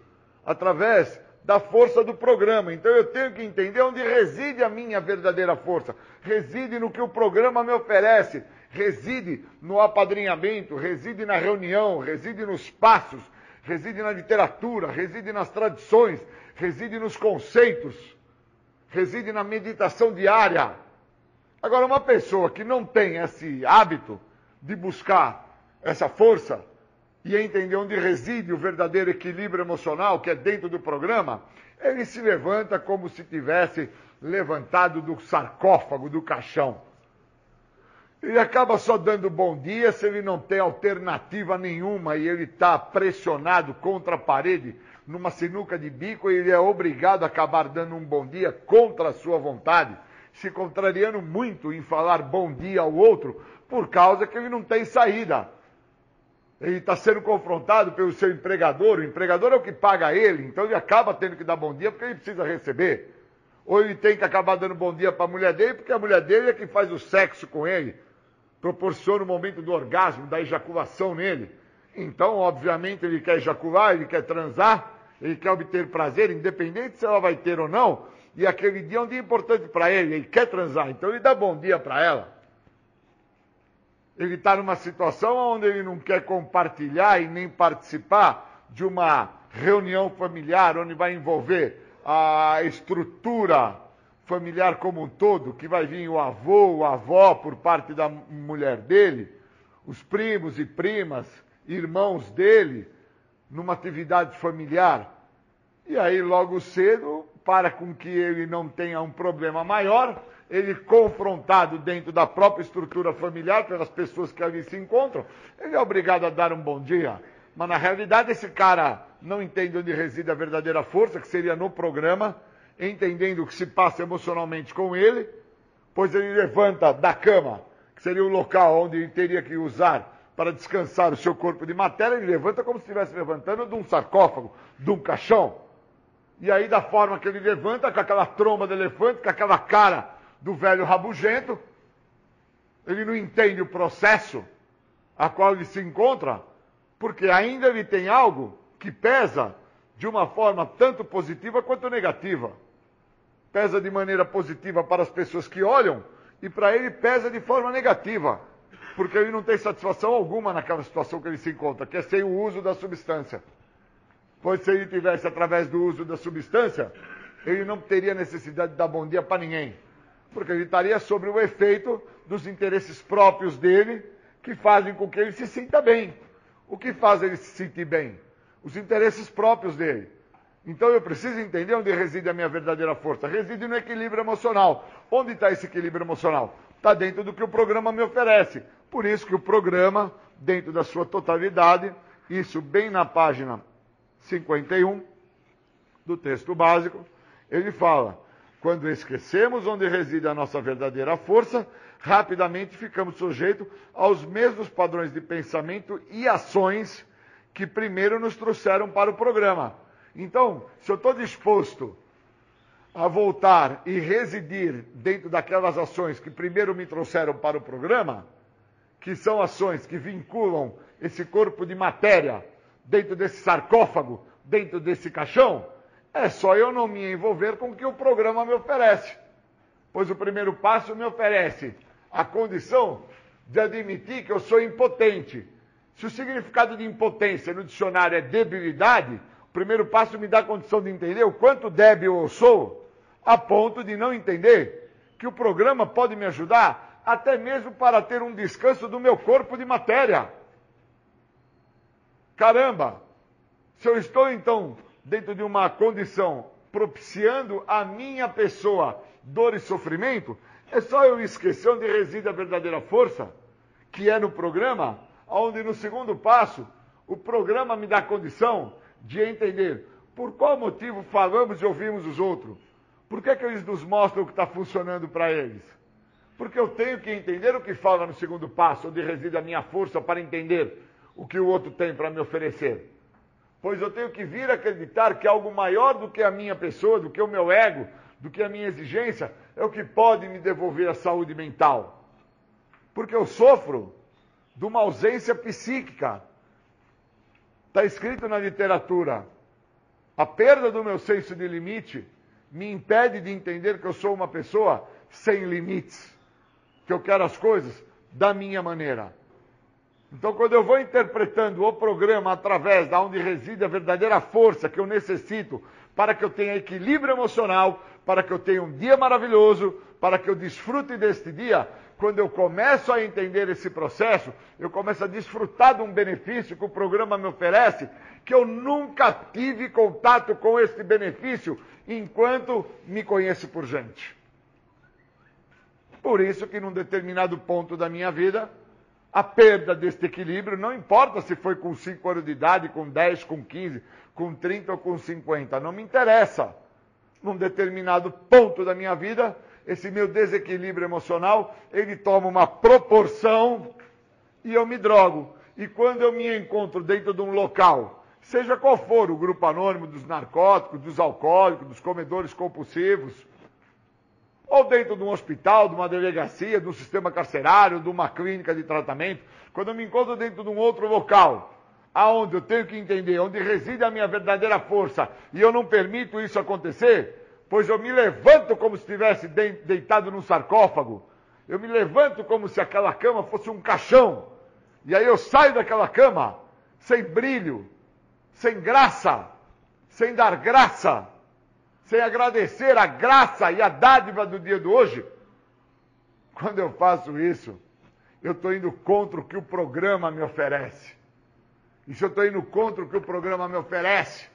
através da força do programa. Então eu tenho que entender onde reside a minha verdadeira força. Reside no que o programa me oferece, reside no apadrinhamento, reside na reunião, reside nos passos, reside na literatura, reside nas tradições, reside nos conceitos, reside na meditação diária. Agora, uma pessoa que não tem esse hábito de buscar essa força e entender onde reside o verdadeiro equilíbrio emocional que é dentro do programa, ele se levanta como se tivesse levantado do sarcófago, do caixão. Ele acaba só dando bom dia se ele não tem alternativa nenhuma e ele está pressionado contra a parede numa sinuca de bico e ele é obrigado a acabar dando um bom dia contra a sua vontade, se contrariando muito em falar bom dia ao outro por causa que ele não tem saída. Ele está sendo confrontado pelo seu empregador, o empregador é o que paga ele, então ele acaba tendo que dar bom dia porque ele precisa receber. Ou ele tem que acabar dando bom dia para a mulher dele, porque a mulher dele é que faz o sexo com ele proporciona o momento do orgasmo, da ejaculação nele. Então, obviamente, ele quer ejacular, ele quer transar, ele quer obter prazer, independente se ela vai ter ou não. E aquele dia é um dia importante para ele, ele quer transar, então ele dá bom dia para ela. Ele está numa situação onde ele não quer compartilhar e nem participar de uma reunião familiar onde vai envolver a estrutura familiar como um todo, que vai vir o avô, a avó por parte da mulher dele, os primos e primas, irmãos dele, numa atividade familiar. E aí, logo cedo, para com que ele não tenha um problema maior, ele confrontado dentro da própria estrutura familiar, pelas pessoas que ali se encontram, ele é obrigado a dar um bom dia. Mas na realidade, esse cara não entende onde reside a verdadeira força, que seria no programa, entendendo o que se passa emocionalmente com ele, pois ele levanta da cama, que seria o local onde ele teria que usar para descansar o seu corpo de matéria, ele levanta como se estivesse levantando de um sarcófago, de um caixão. E aí, da forma que ele levanta, com aquela tromba de elefante, com aquela cara do velho rabugento, ele não entende o processo a qual ele se encontra, porque ainda ele tem algo que pesa de uma forma tanto positiva quanto negativa pesa de maneira positiva para as pessoas que olham e para ele pesa de forma negativa, porque ele não tem satisfação alguma naquela situação que ele se encontra, que é sem o uso da substância. Pois se ele tivesse através do uso da substância, ele não teria necessidade de dar bom dia para ninguém, porque ele estaria sobre o efeito dos interesses próprios dele, que fazem com que ele se sinta bem. O que faz ele se sentir bem? Os interesses próprios dele. Então eu preciso entender onde reside a minha verdadeira força. Reside no equilíbrio emocional. Onde está esse equilíbrio emocional? Está dentro do que o programa me oferece. Por isso que o programa, dentro da sua totalidade, isso bem na página 51 do texto básico, ele fala: quando esquecemos onde reside a nossa verdadeira força, rapidamente ficamos sujeitos aos mesmos padrões de pensamento e ações que primeiro nos trouxeram para o programa. Então, se eu estou disposto a voltar e residir dentro daquelas ações que primeiro me trouxeram para o programa, que são ações que vinculam esse corpo de matéria dentro desse sarcófago, dentro desse caixão, é só eu não me envolver com o que o programa me oferece. Pois o primeiro passo me oferece a condição de admitir que eu sou impotente. Se o significado de impotência no dicionário é debilidade, primeiro passo me dá a condição de entender o quanto débil eu sou, a ponto de não entender que o programa pode me ajudar até mesmo para ter um descanso do meu corpo de matéria. Caramba! Se eu estou então dentro de uma condição propiciando a minha pessoa dor e sofrimento, é só eu esquecer onde reside a verdadeira força, que é no programa, onde no segundo passo o programa me dá condição de entender por qual motivo falamos e ouvimos os outros. Por que, é que eles nos mostram o que está funcionando para eles? Porque eu tenho que entender o que fala no segundo passo, onde reside a minha força para entender o que o outro tem para me oferecer. pois eu tenho que vir acreditar que algo maior do que a minha pessoa, do que o meu ego, do que a minha exigência, é o que pode me devolver a saúde mental. Porque eu sofro de uma ausência psíquica. Está escrito na literatura: a perda do meu senso de limite me impede de entender que eu sou uma pessoa sem limites, que eu quero as coisas da minha maneira. Então, quando eu vou interpretando o programa através da onde reside a verdadeira força que eu necessito para que eu tenha equilíbrio emocional, para que eu tenha um dia maravilhoso, para que eu desfrute deste dia, quando eu começo a entender esse processo, eu começo a desfrutar de um benefício que o programa me oferece, que eu nunca tive contato com esse benefício enquanto me conheço por gente. Por isso que num determinado ponto da minha vida, a perda deste equilíbrio, não importa se foi com 5 anos de idade, com 10, com 15, com 30 ou com 50, não me interessa. Num determinado ponto da minha vida, esse meu desequilíbrio emocional, ele toma uma proporção e eu me drogo. E quando eu me encontro dentro de um local, seja qual for o grupo anônimo dos narcóticos, dos alcoólicos, dos comedores compulsivos, ou dentro de um hospital, de uma delegacia, de um sistema carcerário, de uma clínica de tratamento, quando eu me encontro dentro de um outro local, aonde eu tenho que entender onde reside a minha verdadeira força, e eu não permito isso acontecer, pois eu me levanto como se estivesse deitado num sarcófago, eu me levanto como se aquela cama fosse um caixão, e aí eu saio daquela cama sem brilho, sem graça, sem dar graça, sem agradecer a graça e a dádiva do dia de hoje, quando eu faço isso, eu estou indo contra o que o programa me oferece. E se eu estou indo contra o que o programa me oferece,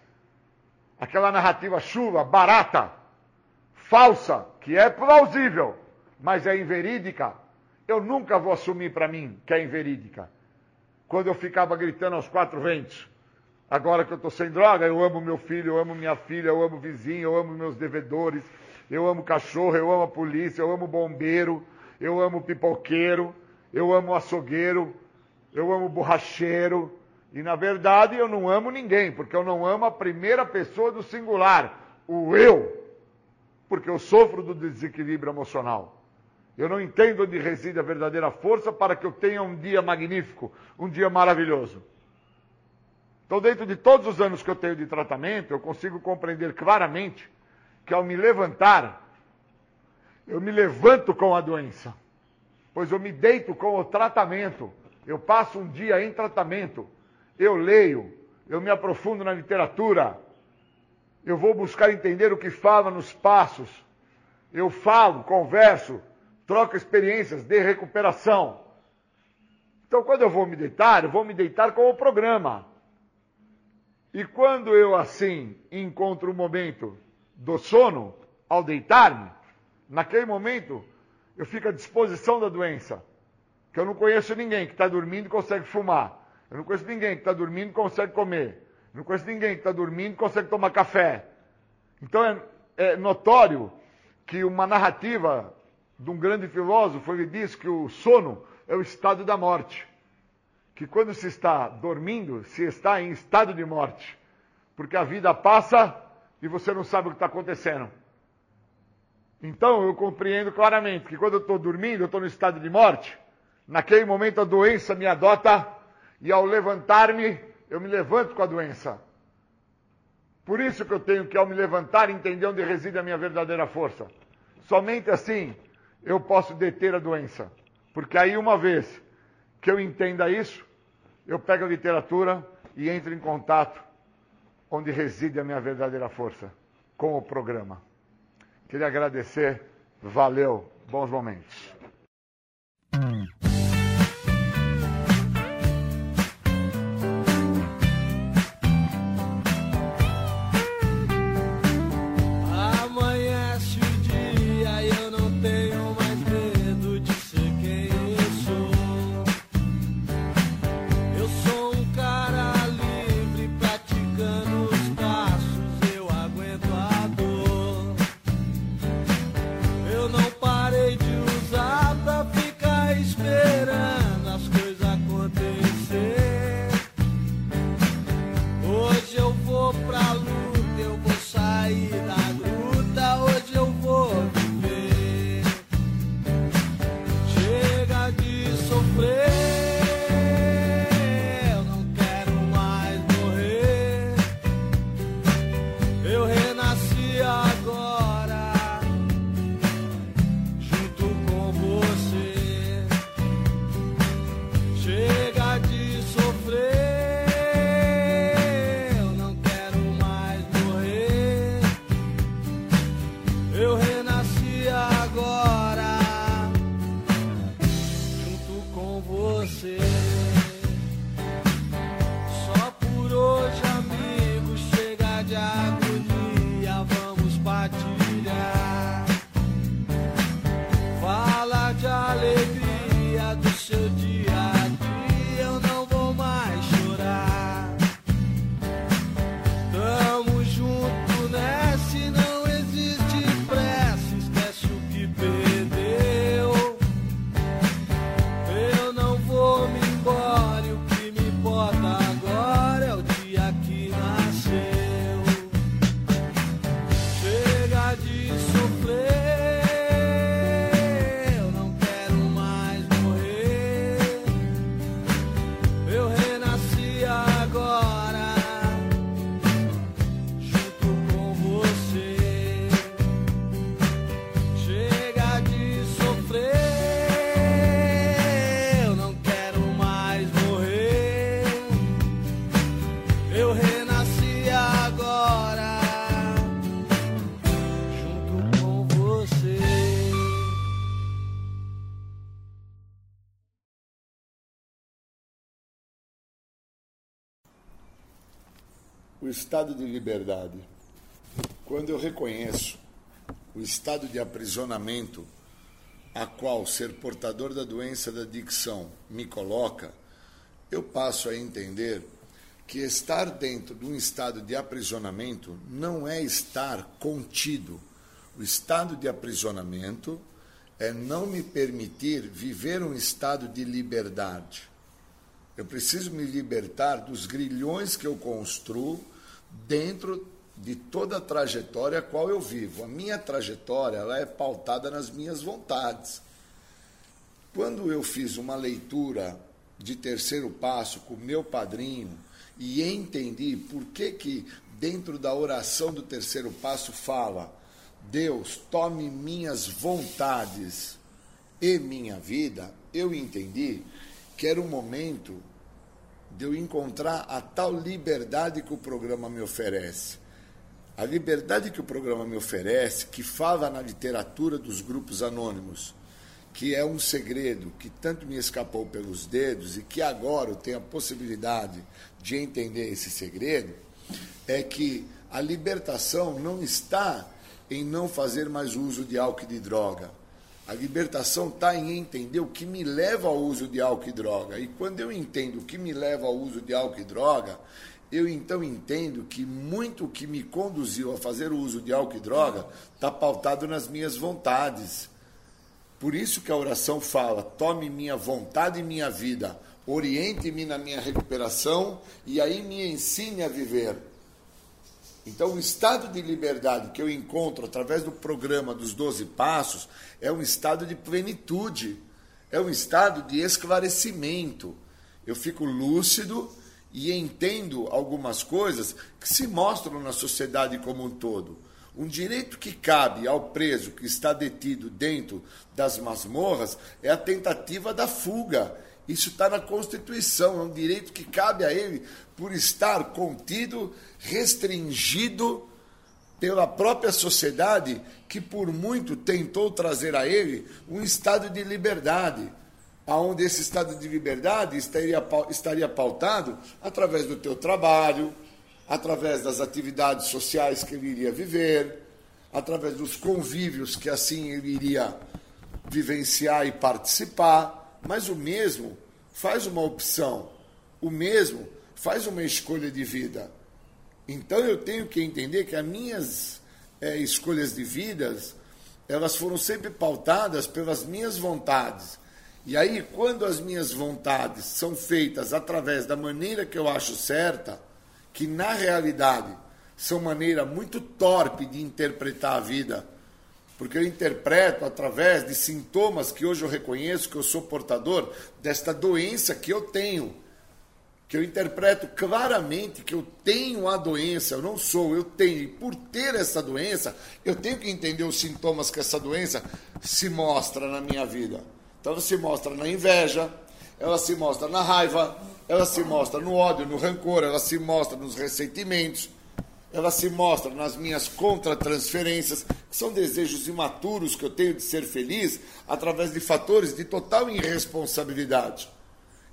aquela narrativa chuva, barata, falsa, que é plausível, mas é inverídica, eu nunca vou assumir para mim que é inverídica. Quando eu ficava gritando aos quatro ventos, Agora que eu estou sem droga, eu amo meu filho, eu amo minha filha, eu amo vizinho, eu amo meus devedores, eu amo cachorro, eu amo a polícia, eu amo bombeiro, eu amo pipoqueiro, eu amo açougueiro, eu amo borracheiro. E na verdade eu não amo ninguém, porque eu não amo a primeira pessoa do singular, o eu. Porque eu sofro do desequilíbrio emocional. Eu não entendo onde reside a verdadeira força para que eu tenha um dia magnífico, um dia maravilhoso. Então, dentro de todos os anos que eu tenho de tratamento, eu consigo compreender claramente que ao me levantar, eu me levanto com a doença, pois eu me deito com o tratamento. Eu passo um dia em tratamento, eu leio, eu me aprofundo na literatura, eu vou buscar entender o que fala nos passos, eu falo, converso, troco experiências de recuperação. Então, quando eu vou me deitar, eu vou me deitar com o programa. E quando eu assim encontro o momento do sono, ao deitar-me, naquele momento eu fico à disposição da doença. Que eu não conheço ninguém que está dormindo e consegue fumar. Eu não conheço ninguém que está dormindo e consegue comer. Eu não conheço ninguém que está dormindo e consegue tomar café. Então é, é notório que uma narrativa de um grande filósofo, ele diz que o sono é o estado da morte que quando se está dormindo, se está em estado de morte. Porque a vida passa e você não sabe o que está acontecendo. Então eu compreendo claramente que quando eu estou dormindo, eu estou no estado de morte. Naquele momento a doença me adota e ao levantar-me, eu me levanto com a doença. Por isso que eu tenho que, ao me levantar, entender onde reside a minha verdadeira força. Somente assim eu posso deter a doença. Porque aí, uma vez que eu entenda isso, eu pego a literatura e entro em contato onde reside a minha verdadeira força, com o programa. Queria agradecer, valeu, bons momentos. Estado de liberdade. Quando eu reconheço o estado de aprisionamento a qual ser portador da doença da adicção me coloca, eu passo a entender que estar dentro de um estado de aprisionamento não é estar contido. O estado de aprisionamento é não me permitir viver um estado de liberdade. Eu preciso me libertar dos grilhões que eu construo dentro de toda a trajetória a qual eu vivo. A minha trajetória ela é pautada nas minhas vontades. Quando eu fiz uma leitura de terceiro passo com meu padrinho e entendi por que que dentro da oração do terceiro passo fala: Deus, tome minhas vontades e minha vida, eu entendi que era o momento de eu encontrar a tal liberdade que o programa me oferece. A liberdade que o programa me oferece, que fala na literatura dos grupos anônimos, que é um segredo que tanto me escapou pelos dedos e que agora eu tenho a possibilidade de entender esse segredo, é que a libertação não está em não fazer mais uso de álcool e de droga. A libertação está em entender o que me leva ao uso de álcool e droga. E quando eu entendo o que me leva ao uso de álcool e droga, eu então entendo que muito que me conduziu a fazer o uso de álcool e droga está pautado nas minhas vontades. Por isso que a oração fala: tome minha vontade e minha vida, oriente-me na minha recuperação e aí me ensine a viver. Então, o estado de liberdade que eu encontro através do programa dos 12 Passos é um estado de plenitude, é um estado de esclarecimento. Eu fico lúcido e entendo algumas coisas que se mostram na sociedade como um todo. Um direito que cabe ao preso que está detido dentro das masmorras é a tentativa da fuga. Isso está na Constituição, é um direito que cabe a ele por estar contido, restringido pela própria sociedade que por muito tentou trazer a ele um estado de liberdade aonde esse estado de liberdade estaria, estaria pautado através do teu trabalho, através das atividades sociais que ele iria viver, através dos convívios que assim ele iria vivenciar e participar, mas o mesmo faz uma opção, o mesmo faz uma escolha de vida. Então eu tenho que entender que as minhas é, escolhas de vidas, elas foram sempre pautadas pelas minhas vontades e aí, quando as minhas vontades são feitas através da maneira que eu acho certa, que na realidade são maneira muito torpe de interpretar a vida, porque eu interpreto através de sintomas que hoje eu reconheço que eu sou portador desta doença que eu tenho. Que eu interpreto claramente que eu tenho a doença, eu não sou, eu tenho. E por ter essa doença, eu tenho que entender os sintomas que essa doença se mostra na minha vida. Então ela se mostra na inveja, ela se mostra na raiva, ela se mostra no ódio, no rancor, ela se mostra nos ressentimentos, ela se mostra nas minhas contratransferências, que são desejos imaturos que eu tenho de ser feliz através de fatores de total irresponsabilidade.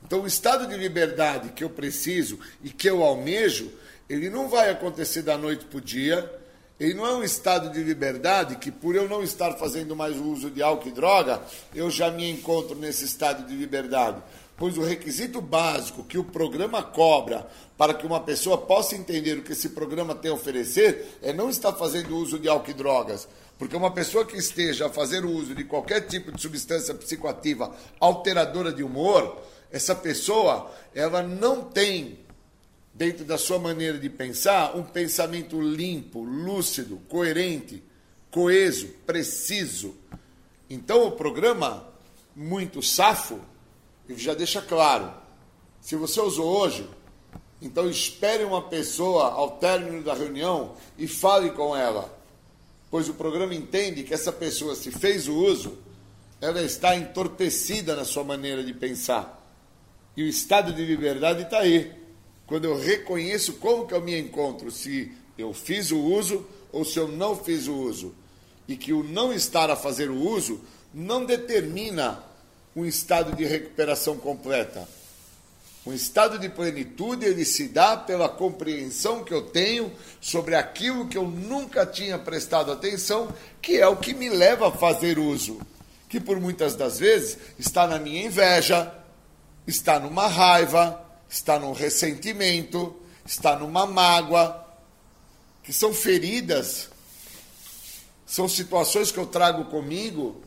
Então, o estado de liberdade que eu preciso e que eu almejo, ele não vai acontecer da noite para o dia, ele não é um estado de liberdade que, por eu não estar fazendo mais uso de álcool e droga, eu já me encontro nesse estado de liberdade. Pois o requisito básico que o programa cobra para que uma pessoa possa entender o que esse programa tem a oferecer é não estar fazendo uso de álcool e drogas. Porque uma pessoa que esteja a fazer uso de qualquer tipo de substância psicoativa alteradora de humor, essa pessoa ela não tem dentro da sua maneira de pensar, um pensamento limpo, lúcido, coerente, coeso, preciso. Então o programa, muito safo, ele já deixa claro. Se você usou hoje, então espere uma pessoa ao término da reunião e fale com ela. Pois o programa entende que essa pessoa, se fez o uso, ela está entorpecida na sua maneira de pensar. E o estado de liberdade está aí quando eu reconheço como que eu me encontro, se eu fiz o uso ou se eu não fiz o uso. E que o não estar a fazer o uso não determina um estado de recuperação completa. Um estado de plenitude ele se dá pela compreensão que eu tenho sobre aquilo que eu nunca tinha prestado atenção, que é o que me leva a fazer uso, que por muitas das vezes está na minha inveja, está numa raiva, está num ressentimento, está numa mágoa, que são feridas, são situações que eu trago comigo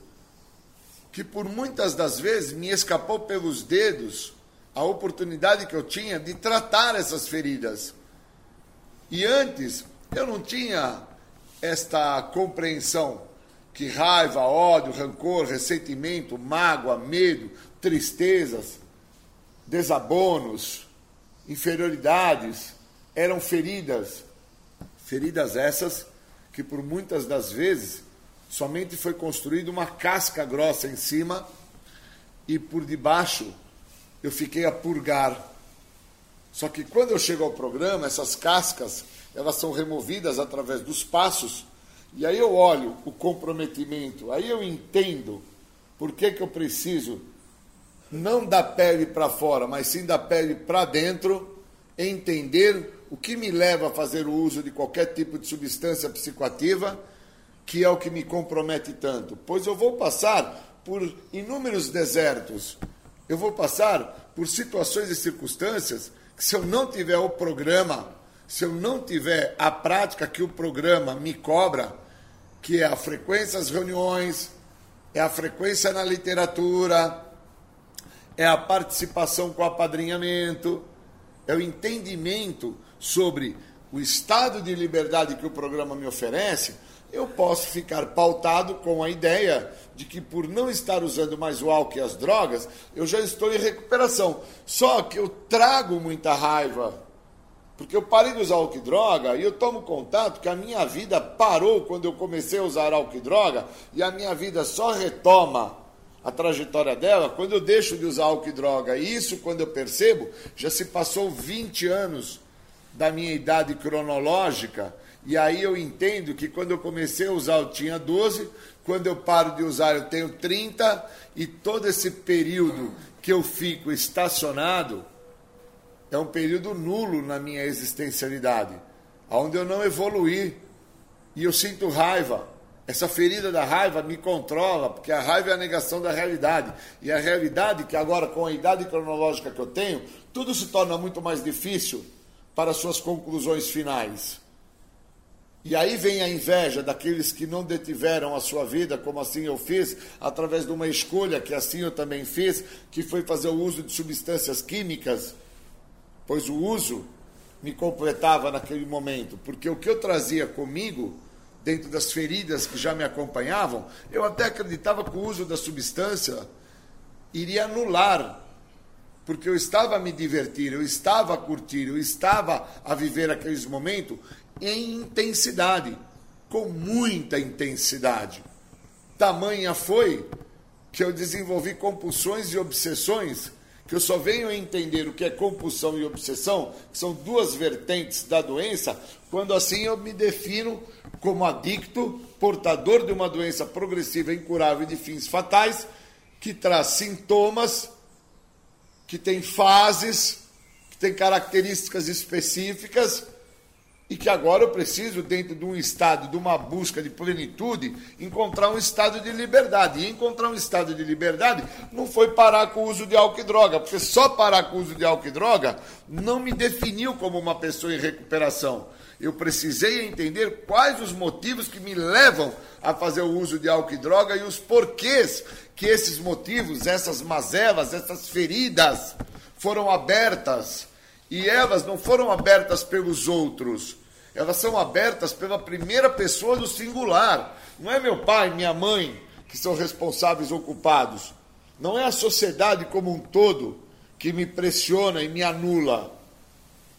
que por muitas das vezes me escapou pelos dedos a oportunidade que eu tinha de tratar essas feridas. E antes eu não tinha esta compreensão que raiva, ódio, rancor, ressentimento, mágoa, medo, tristezas, desabonos, inferioridades eram feridas. Feridas essas que por muitas das vezes somente foi construída uma casca grossa em cima e por debaixo eu fiquei a purgar. Só que quando eu chego ao programa, essas cascas, elas são removidas através dos passos, e aí eu olho o comprometimento, aí eu entendo por que, que eu preciso não da pele para fora, mas sim da pele para dentro, entender o que me leva a fazer o uso de qualquer tipo de substância psicoativa, que é o que me compromete tanto. Pois eu vou passar por inúmeros desertos, eu vou passar por situações e circunstâncias que, se eu não tiver o programa, se eu não tiver a prática que o programa me cobra, que é a frequência às reuniões, é a frequência na literatura, é a participação com o apadrinhamento, é o entendimento sobre o estado de liberdade que o programa me oferece, eu posso ficar pautado com a ideia de que por não estar usando mais o álcool e as drogas, eu já estou em recuperação. Só que eu trago muita raiva, porque eu parei de usar álcool e droga e eu tomo contato que a minha vida parou quando eu comecei a usar álcool e droga e a minha vida só retoma a trajetória dela quando eu deixo de usar álcool e droga. E isso, quando eu percebo, já se passou 20 anos da minha idade cronológica e aí eu entendo que quando eu comecei a usar eu tinha 12, quando eu paro de usar eu tenho 30, e todo esse período que eu fico estacionado é um período nulo na minha existencialidade, onde eu não evoluí e eu sinto raiva. Essa ferida da raiva me controla, porque a raiva é a negação da realidade. E a realidade, que agora com a idade cronológica que eu tenho, tudo se torna muito mais difícil para suas conclusões finais. E aí vem a inveja daqueles que não detiveram a sua vida, como assim eu fiz, através de uma escolha que assim eu também fiz, que foi fazer o uso de substâncias químicas, pois o uso me completava naquele momento, porque o que eu trazia comigo, dentro das feridas que já me acompanhavam, eu até acreditava que o uso da substância iria anular porque eu estava a me divertir, eu estava a curtir, eu estava a viver aqueles momentos em intensidade, com muita intensidade. Tamanha foi que eu desenvolvi compulsões e obsessões, que eu só venho a entender o que é compulsão e obsessão, que são duas vertentes da doença, quando assim eu me defino como adicto, portador de uma doença progressiva, incurável e de fins fatais, que traz sintomas, que tem fases, que tem características específicas e que agora eu preciso, dentro de um estado, de uma busca de plenitude, encontrar um estado de liberdade. E encontrar um estado de liberdade não foi parar com o uso de álcool e droga, porque só parar com o uso de álcool e droga não me definiu como uma pessoa em recuperação. Eu precisei entender quais os motivos que me levam a fazer o uso de álcool e droga e os porquês que esses motivos, essas mazelas, essas feridas foram abertas. E elas não foram abertas pelos outros, elas são abertas pela primeira pessoa do singular. Não é meu pai, minha mãe que são responsáveis ou culpados. Não é a sociedade como um todo que me pressiona e me anula.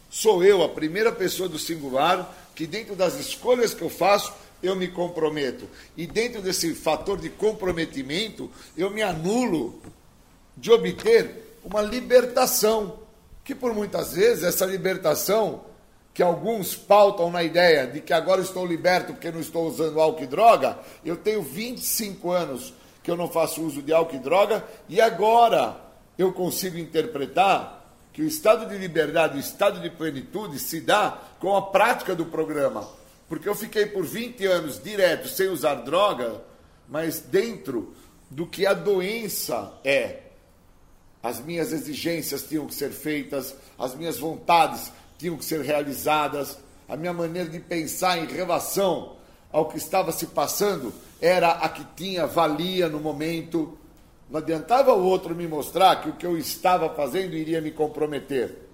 Sou eu, a primeira pessoa do singular, que dentro das escolhas que eu faço, eu me comprometo. E dentro desse fator de comprometimento, eu me anulo de obter uma libertação. Que por muitas vezes essa libertação que alguns pautam na ideia de que agora estou liberto porque não estou usando álcool e droga, eu tenho 25 anos que eu não faço uso de álcool e droga e agora eu consigo interpretar que o estado de liberdade, o estado de plenitude se dá com a prática do programa. Porque eu fiquei por 20 anos direto sem usar droga, mas dentro do que a doença é. As minhas exigências tinham que ser feitas, as minhas vontades tinham que ser realizadas, a minha maneira de pensar em relação ao que estava se passando era a que tinha valia no momento. Não adiantava o outro me mostrar que o que eu estava fazendo iria me comprometer.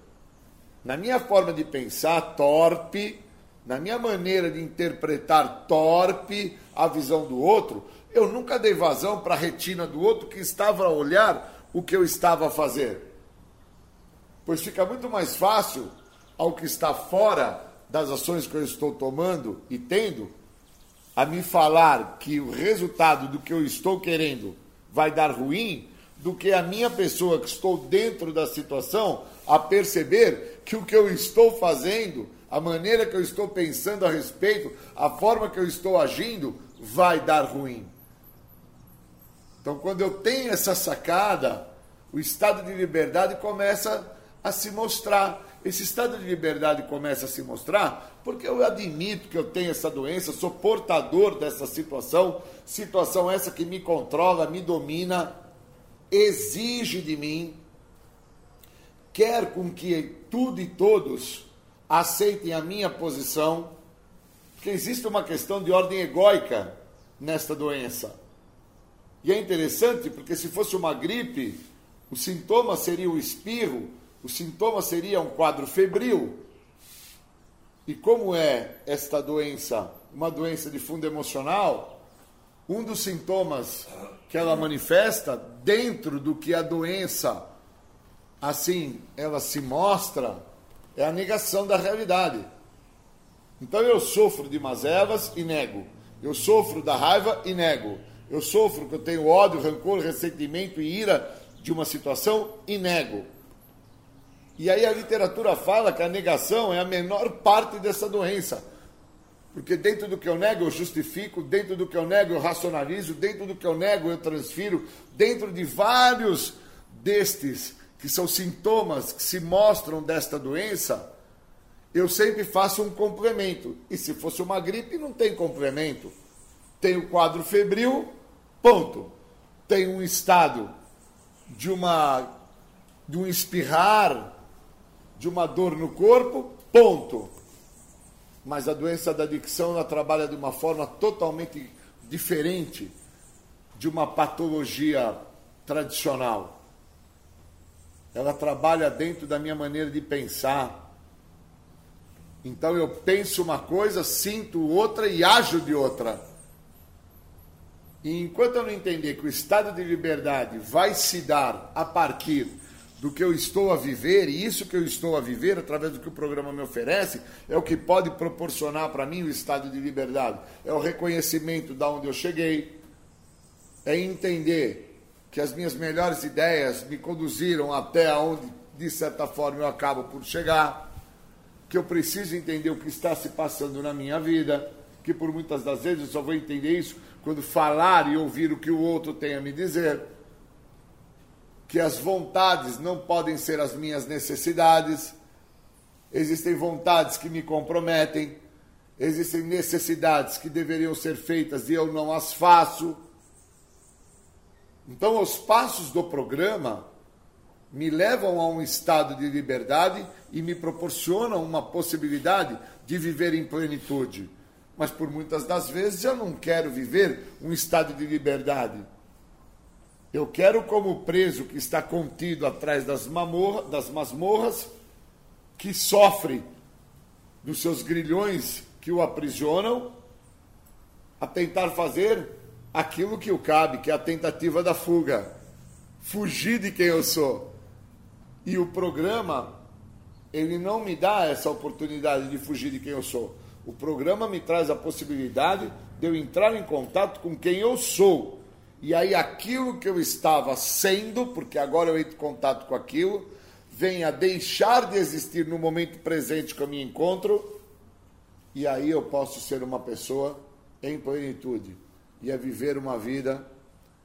Na minha forma de pensar torpe, na minha maneira de interpretar torpe a visão do outro, eu nunca dei vazão para a retina do outro que estava a olhar o que eu estava a fazer. Pois fica muito mais fácil ao que está fora das ações que eu estou tomando e tendo a me falar que o resultado do que eu estou querendo vai dar ruim, do que a minha pessoa que estou dentro da situação a perceber que o que eu estou fazendo, a maneira que eu estou pensando a respeito, a forma que eu estou agindo, vai dar ruim. Então, quando eu tenho essa sacada, o estado de liberdade começa a se mostrar. Esse estado de liberdade começa a se mostrar porque eu admito que eu tenho essa doença, sou portador dessa situação, situação essa que me controla, me domina, exige de mim, quer com que tudo e todos aceitem a minha posição, porque existe uma questão de ordem egóica nesta doença. E é interessante porque se fosse uma gripe, o sintoma seria o espirro, o sintoma seria um quadro febril. E como é esta doença uma doença de fundo emocional, um dos sintomas que ela manifesta dentro do que a doença assim ela se mostra é a negação da realidade. Então eu sofro de mazelas e nego. Eu sofro da raiva e nego. Eu sofro que eu tenho ódio, rancor, ressentimento e ira de uma situação e nego. E aí a literatura fala que a negação é a menor parte dessa doença. Porque dentro do que eu nego eu justifico, dentro do que eu nego eu racionalizo, dentro do que eu nego eu transfiro, dentro de vários destes que são sintomas que se mostram desta doença, eu sempre faço um complemento. E se fosse uma gripe, não tem complemento. Tem o quadro febril, ponto. Tem um estado de uma de um espirrar, de uma dor no corpo, ponto. Mas a doença da adicção ela trabalha de uma forma totalmente diferente de uma patologia tradicional. Ela trabalha dentro da minha maneira de pensar. Então eu penso uma coisa, sinto outra e ajo de outra. E enquanto eu não entender que o estado de liberdade vai se dar a partir do que eu estou a viver, e isso que eu estou a viver, através do que o programa me oferece, é o que pode proporcionar para mim o estado de liberdade. É o reconhecimento de onde eu cheguei, é entender que as minhas melhores ideias me conduziram até onde, de certa forma, eu acabo por chegar, que eu preciso entender o que está se passando na minha vida, que por muitas das vezes eu só vou entender isso quando falar e ouvir o que o outro tem a me dizer que as vontades não podem ser as minhas necessidades. Existem vontades que me comprometem, existem necessidades que deveriam ser feitas e eu não as faço. Então, os passos do programa me levam a um estado de liberdade e me proporcionam uma possibilidade de viver em plenitude. Mas por muitas das vezes eu não quero viver um estado de liberdade eu quero, como preso que está contido atrás das, mamorra, das masmorras, que sofre dos seus grilhões que o aprisionam, a tentar fazer aquilo que o cabe, que é a tentativa da fuga. Fugir de quem eu sou. E o programa, ele não me dá essa oportunidade de fugir de quem eu sou. O programa me traz a possibilidade de eu entrar em contato com quem eu sou e aí aquilo que eu estava sendo, porque agora eu entro em contato com aquilo, vem a deixar de existir no momento presente que eu me encontro, e aí eu posso ser uma pessoa em plenitude e a viver uma vida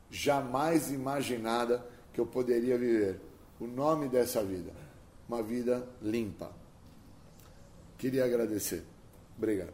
jamais imaginada que eu poderia viver. O nome dessa vida uma vida limpa. Queria agradecer. Obrigado.